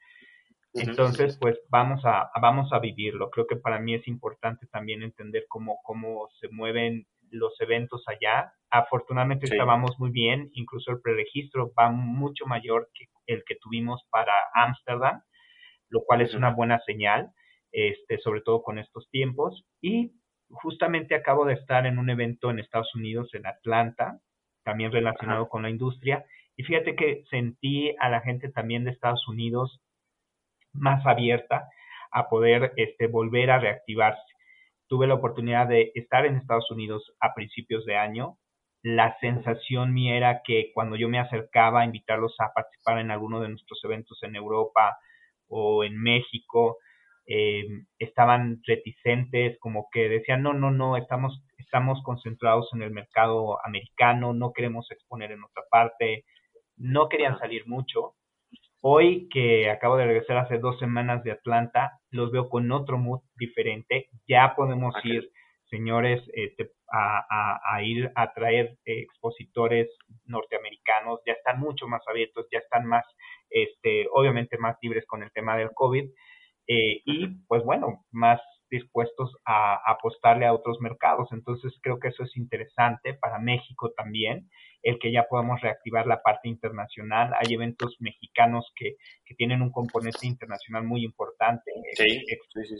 Entonces, pues vamos a, vamos a vivirlo. Creo que para mí es importante también entender cómo, cómo se mueven los eventos allá. Afortunadamente estábamos muy bien, incluso el preregistro va mucho mayor que el que tuvimos para Ámsterdam, lo cual es una buena señal, este, sobre todo con estos tiempos. Y justamente acabo de estar en un evento en Estados Unidos, en Atlanta, también relacionado con la industria. Y fíjate que sentí a la gente también de Estados Unidos más abierta a poder este, volver a reactivarse tuve la oportunidad de estar en Estados Unidos a principios de año. La sensación mía era que cuando yo me acercaba a invitarlos a participar en alguno de nuestros eventos en Europa o en México, eh, estaban reticentes, como que decían, no, no, no, estamos, estamos concentrados en el mercado americano, no queremos exponer en otra parte, no querían salir mucho. Hoy que acabo de regresar hace dos semanas de Atlanta, los veo con otro mood diferente. Ya podemos ir, señores, este, a, ir a traer expositores norteamericanos. Ya están mucho más abiertos, ya están más, este, obviamente más libres con el tema del COVID. Eh, y pues bueno, más dispuestos a, apostarle a otros mercados. Entonces creo que eso es interesante para México también, el que ya podamos reactivar la parte internacional. Hay eventos mexicanos que, que tienen un componente internacional muy importante. Sí,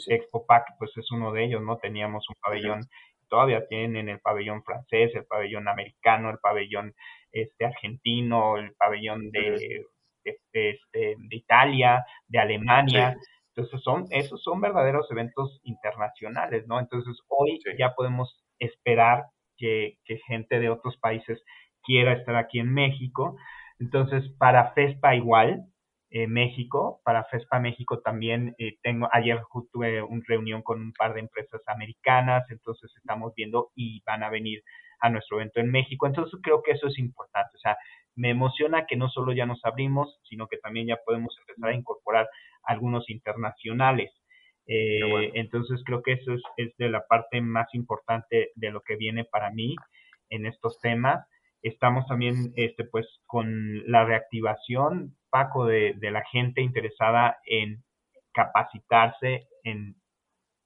Expo, Pac, pues es uno de ellos, ¿no? Teníamos un pabellón, todavía tienen el pabellón francés, el pabellón americano, el pabellón este argentino, el pabellón de, de, este, de Italia, de Alemania. Entonces son, esos son verdaderos eventos internacionales, ¿no? Entonces hoy ya podemos esperar que, que, gente de otros países quiera estar aquí en México. Entonces, para FESPA igual, eh, México, para FESPA México también eh, tengo, ayer tuve una reunión con un par de empresas americanas, entonces estamos viendo y van a venir a nuestro evento en México. Entonces creo que eso es importante. O sea, me emociona que no solo ya nos abrimos, sino que también ya podemos empezar a incorporar algunos internacionales. Eh, entonces creo que eso es, es, de la parte más importante de lo que viene para mí en estos temas. Estamos también este, pues, con la reactivación, Paco, de, de la gente interesada en capacitarse en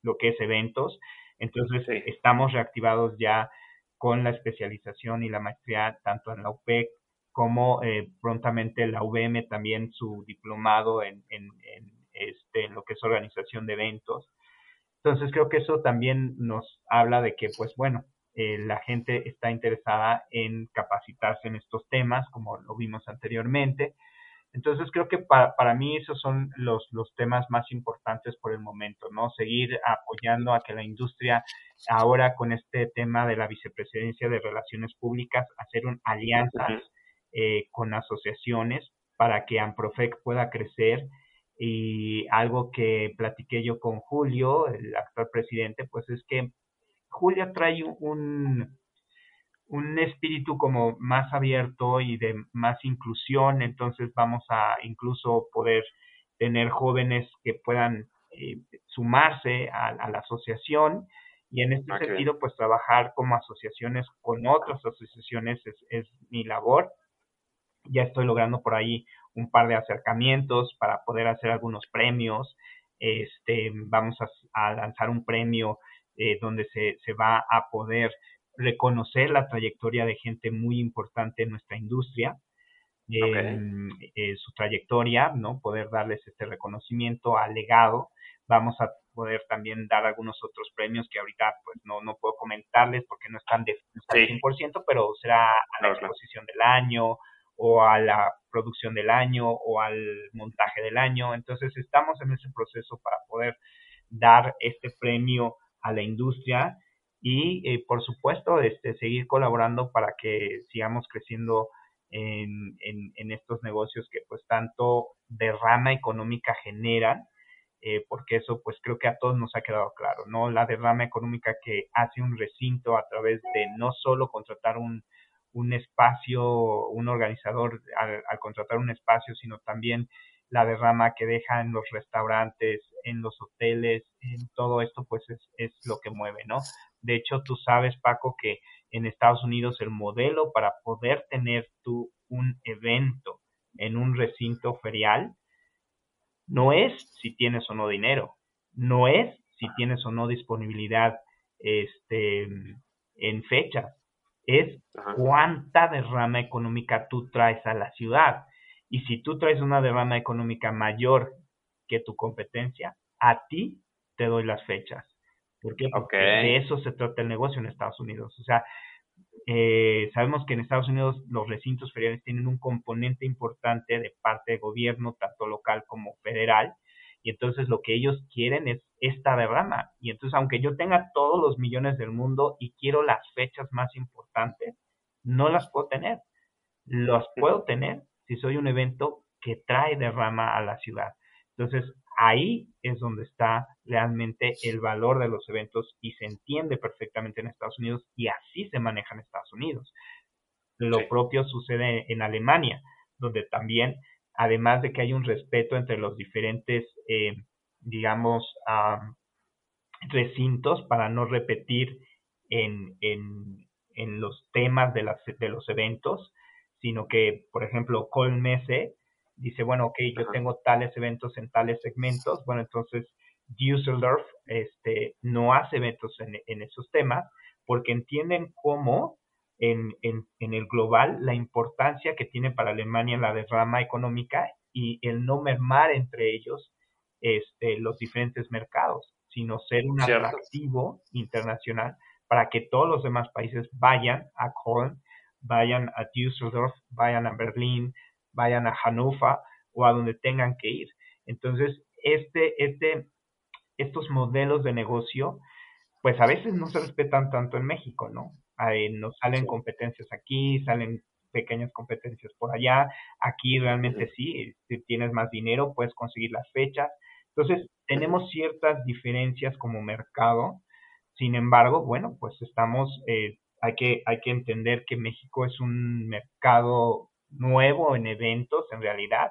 lo que es eventos. Entonces estamos reactivados ya con la especialización y la maestría tanto en la UPEC como eh, prontamente la UVM también su diplomado en, en, este, en lo que es organización de eventos. Entonces creo que eso también nos habla de que, pues bueno, eh, la gente está interesada en capacitarse en estos temas, como lo vimos anteriormente. Entonces creo que para, para mí esos son los, los temas más importantes por el momento, ¿no? Seguir apoyando a que la industria ahora con este tema de la vicepresidencia de relaciones públicas, hacer un, alianzas eh, con asociaciones para que Amprofec pueda crecer. Y algo que platiqué yo con Julio, el actual presidente, pues es que Julio trae un, un espíritu como más abierto y de más inclusión, entonces vamos a incluso poder tener jóvenes que puedan eh, sumarse a, la asociación. Y en este sentido pues trabajar como asociaciones con otras asociaciones es, es mi labor ya estoy logrando por ahí un par de acercamientos para poder hacer algunos premios. Este, vamos a, lanzar un premio eh, donde se, se va a poder reconocer la trayectoria de gente muy importante en nuestra industria, eh, su trayectoria, ¿no? Poder darles este reconocimiento al legado. Vamos a poder también dar algunos otros premios que ahorita pues no, no puedo comentarles porque no están definidos al 100%, pero será a la exposición del año, o a la producción del año o al montaje del año. Entonces estamos en ese proceso para poder dar este premio a la industria y eh, por supuesto este, seguir colaborando para que sigamos creciendo en, en, en, estos negocios que pues tanto derrama económica generan, eh, porque eso pues creo que a todos nos ha quedado claro, ¿no? La derrama económica que hace un recinto a través de no solo contratar un, un espacio, un organizador al, contratar un espacio, sino también la derrama que deja en los restaurantes, en los hoteles, en todo esto, pues es, es lo que mueve, ¿no? De hecho, tú sabes, Paco, que en Estados Unidos el modelo para poder tener tú un evento en un recinto ferial no es si tienes o no dinero, no es si tienes o no disponibilidad este, en fechas, es cuánta derrama económica tú traes a la ciudad. Y si tú traes una derrama económica mayor que tu competencia, a ti te doy las fechas. ¿Por qué? Porque de eso se trata el negocio en Estados Unidos. O sea, eh, sabemos que en Estados Unidos los recintos feriales tienen un componente importante de parte de gobierno, tanto local como federal, y entonces lo que ellos quieren es esta derrama. Y entonces, aunque yo tenga todos los millones del mundo y quiero las fechas más importantes, no las puedo tener. Las puedo tener si soy un evento que trae derrama a la ciudad. Entonces, ahí es donde está realmente el valor de los eventos y se entiende perfectamente en Estados Unidos y así se maneja en Estados Unidos. Lo propio sucede en Alemania, donde también además de que hay un respeto entre los diferentes, eh, digamos, recintos para no repetir en, en, en los temas de, las, de los eventos, sino que, por ejemplo, Colmese dice, bueno, ok, yo tengo tales eventos en tales segmentos, bueno, entonces Düsseldorf este, no hace eventos en, en esos temas porque entienden cómo en, en, en, el global la importancia que tiene para Alemania la derrama económica y el no mermar entre ellos este, los diferentes mercados, sino ser un atractivo internacional para que todos los demás países vayan a Köln, vayan a Düsseldorf, vayan a Berlín, vayan a Hannover o a donde tengan que ir. Entonces, este, este, estos modelos de negocio, pues a veces no se respetan tanto en México, ¿no? Nos salen competencias aquí, salen pequeñas competencias por allá. Aquí realmente sí, si tienes más dinero, puedes conseguir las fechas. Entonces, tenemos ciertas diferencias como mercado. Sin embargo, bueno, pues estamos, eh, hay, que, hay que entender que México es un mercado nuevo en eventos, en realidad,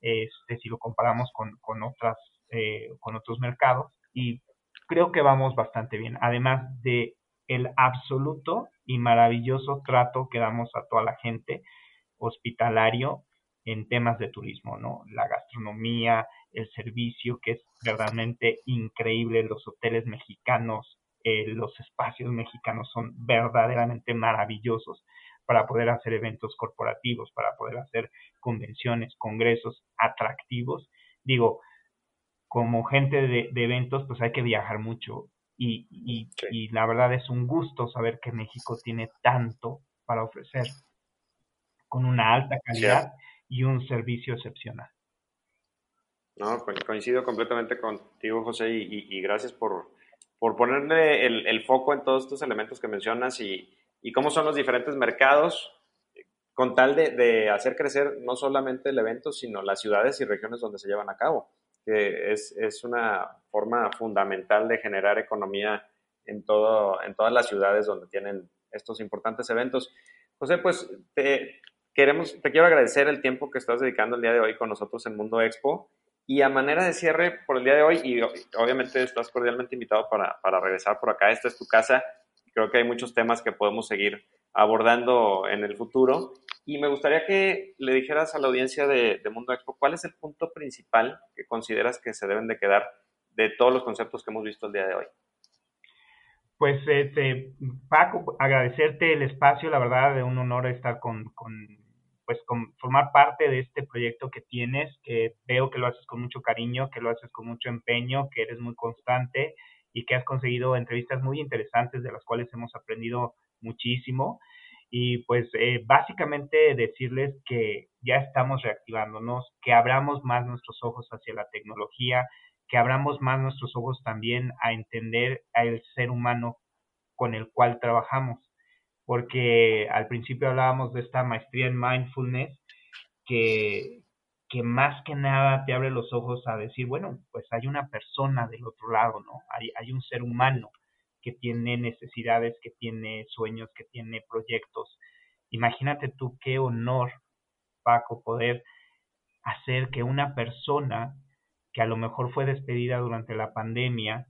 este, si lo comparamos con, con, otras, eh, con otros mercados. Y creo que vamos bastante bien. Además de el absoluto y maravilloso trato que damos a toda la gente hospitalario en temas de turismo, ¿no? La gastronomía, el servicio, que es verdaderamente increíble, los hoteles mexicanos, eh, los espacios mexicanos son verdaderamente maravillosos para poder hacer eventos corporativos, para poder hacer convenciones, congresos atractivos. Digo, como gente de, eventos, pues hay que viajar mucho y, y, la verdad es un gusto saber que México tiene tanto para ofrecer con una alta calidad y un servicio excepcional. No, coincido completamente contigo, José, y, gracias por, por ponerle el, foco en todos estos elementos que mencionas y, cómo son los diferentes mercados, con tal de, hacer crecer no solamente el evento, sino las ciudades y regiones donde se llevan a cabo, es, es una forma fundamental de generar economía en, todo, en todas las ciudades donde tienen estos importantes eventos. José, pues te, queremos, te quiero agradecer el tiempo que estás dedicando el día de hoy con nosotros en Mundo Expo. Y a manera de cierre por el día de hoy, y obviamente estás cordialmente invitado para, para regresar por acá, esta es tu casa, creo que hay muchos temas que podemos seguir abordando en el futuro. Y me gustaría que le dijeras a la audiencia de, Mundo Expo cuál es el punto principal que consideras que se deben de quedar de todos los conceptos que hemos visto el día de hoy. Pues, este, Paco, agradecerte el espacio, la verdad, de un honor estar con, con pues con, formar parte de este proyecto que tienes, que veo que lo haces con mucho cariño, que lo haces con mucho empeño, que eres muy constante y que has conseguido entrevistas muy interesantes de las cuales hemos aprendido muchísimo. Y pues eh, básicamente decirles que ya estamos reactivándonos, que abramos más nuestros ojos hacia la tecnología, que abramos más nuestros ojos también a entender al ser humano con el cual trabajamos porque al principio hablábamos de esta maestría en mindfulness que, que más que nada te abre los ojos a decir, bueno, pues hay una persona del otro lado, ¿no? Hay, hay un ser humano que tiene necesidades, que tiene sueños, que tiene proyectos. Imagínate tú qué honor, Paco, poder hacer que una persona que a lo mejor fue despedida durante la pandemia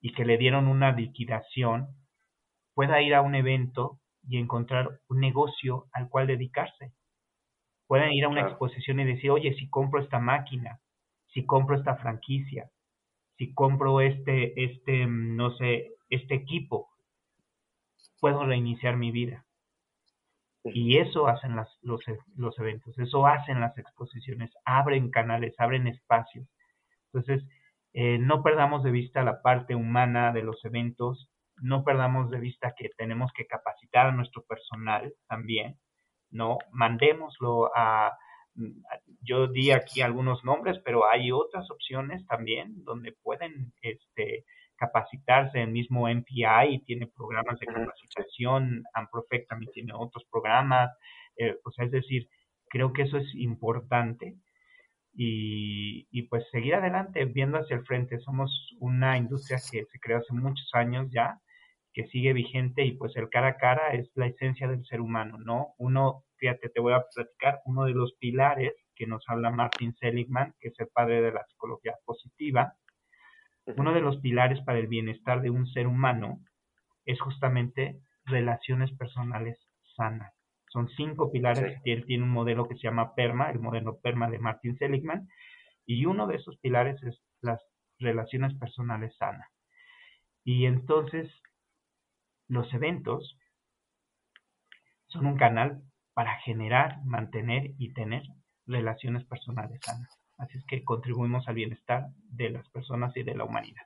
y que le dieron una liquidación, pueda ir a un evento y encontrar un negocio al cual dedicarse. Pueden ir a una exposición y decir, oye, si compro esta máquina, si compro esta franquicia, si compro este, este, no sé, este equipo, puedo reiniciar mi vida. Y eso hacen las, los, los eventos, eso hacen las exposiciones, abren canales, abren espacios. Entonces, eh, no perdamos de vista la parte humana de los eventos, no perdamos de vista que tenemos que capacitar a nuestro personal también, ¿no? Mandémoslo a, yo di aquí algunos nombres, pero hay otras opciones también donde pueden este, capacitarse. El mismo MPI tiene programas de capacitación, Amprofect también tiene otros programas. Eh, o sea, es decir, creo que eso es importante. Y, y, pues seguir adelante, viendo hacia el frente. Somos una industria que se creó hace muchos años ya que sigue vigente y pues el cara a cara es la esencia del ser humano, ¿no? Uno, fíjate, te voy a platicar, uno de los pilares que nos habla Martin Seligman, que es el padre de la psicología positiva, uno de los pilares para el bienestar de un ser humano es justamente relaciones personales sanas. Son cinco pilares y él tiene un modelo que se llama PERMA, el modelo PERMA de Martin Seligman, y uno de esos pilares es las relaciones personales sanas. Y entonces los eventos son un canal para generar, mantener y tener relaciones personales sanas. Así es que contribuimos al bienestar de las personas y de la humanidad.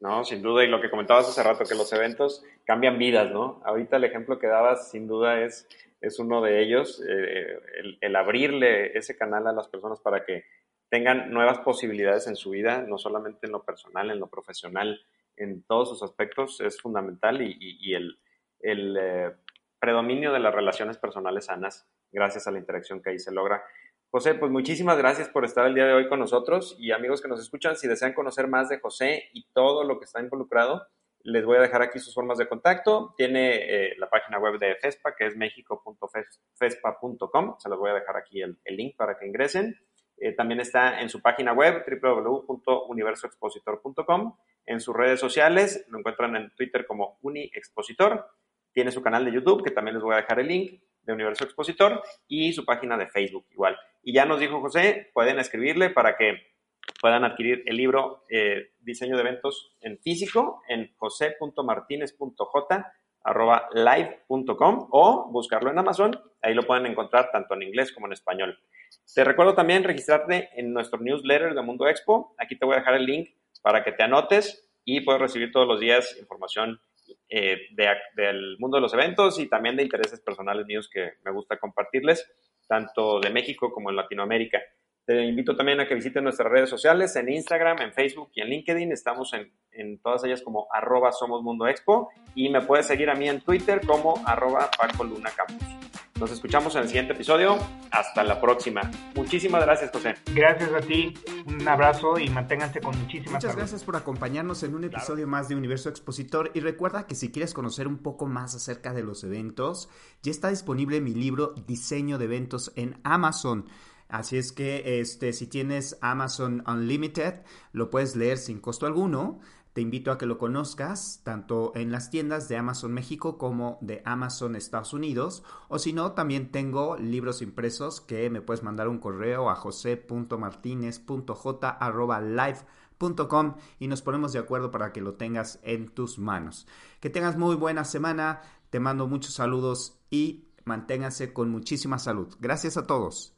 No, sin duda, y lo que comentabas hace rato, que los eventos cambian vidas, ¿no? Ahorita el ejemplo que dabas, sin duda, es, es uno de ellos, eh, el, abrirle ese canal a las personas para que tengan nuevas posibilidades en su vida, no solamente en lo personal, en lo profesional, en todos sus aspectos, es fundamental y, el, el eh, predominio de las relaciones personales sanas, gracias a la interacción que ahí se logra. José, pues muchísimas gracias por estar el día de hoy con nosotros y amigos que nos escuchan, si desean conocer más de José y todo lo que está involucrado, les voy a dejar aquí sus formas de contacto. Tiene eh, la página web de FESPA, que es mexico.fespa.com. Se los voy a dejar aquí el, link para que ingresen. Eh, también está en su página web www.universoexpositor.com. En sus redes sociales lo encuentran en Twitter como UniExpositor. Tiene su canal de YouTube, que también les voy a dejar el link de Universo Expositor y su página de Facebook igual. Y ya nos dijo José, pueden escribirle para que puedan adquirir el libro eh, Diseño de Eventos en físico en jose.martinez.j.live.com o buscarlo en Amazon. Ahí lo pueden encontrar tanto en inglés como en español. Te recuerdo también registrarte en nuestro newsletter de Mundo Expo. Aquí te voy a dejar el link para que te anotes y puedes recibir todos los días información eh, del mundo de los eventos y también de intereses personales míos que me gusta compartirles tanto de México como en Latinoamérica. Te invito también a que visiten nuestras redes sociales en Instagram, en Facebook y en LinkedIn. Estamos en, en todas ellas como arroba Somos Mundo Expo y me puedes seguir a mí en Twitter como arroba Paco Luna Campus. Nos escuchamos en el siguiente episodio. Hasta la próxima. Muchísimas gracias, José. Gracias a ti. Un abrazo y manténganse con muchísimas Muchas gracias por acompañarnos en un episodio más de Universo Expositor. Y recuerda que si quieres conocer un poco más acerca de los eventos, ya está disponible mi libro Diseño de Eventos en Amazon. Así es que este, si tienes Amazon Unlimited, lo puedes leer sin costo alguno. Te invito a que lo conozcas tanto en las tiendas de Amazon México como de Amazon Estados Unidos. O si no, también tengo libros impresos que me puedes mandar un correo a jose.martinez.j.live.com y nos ponemos de acuerdo para que lo tengas en tus manos. Que tengas muy buena semana. Te mando muchos saludos y manténganse con muchísima salud. Gracias a todos.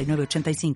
85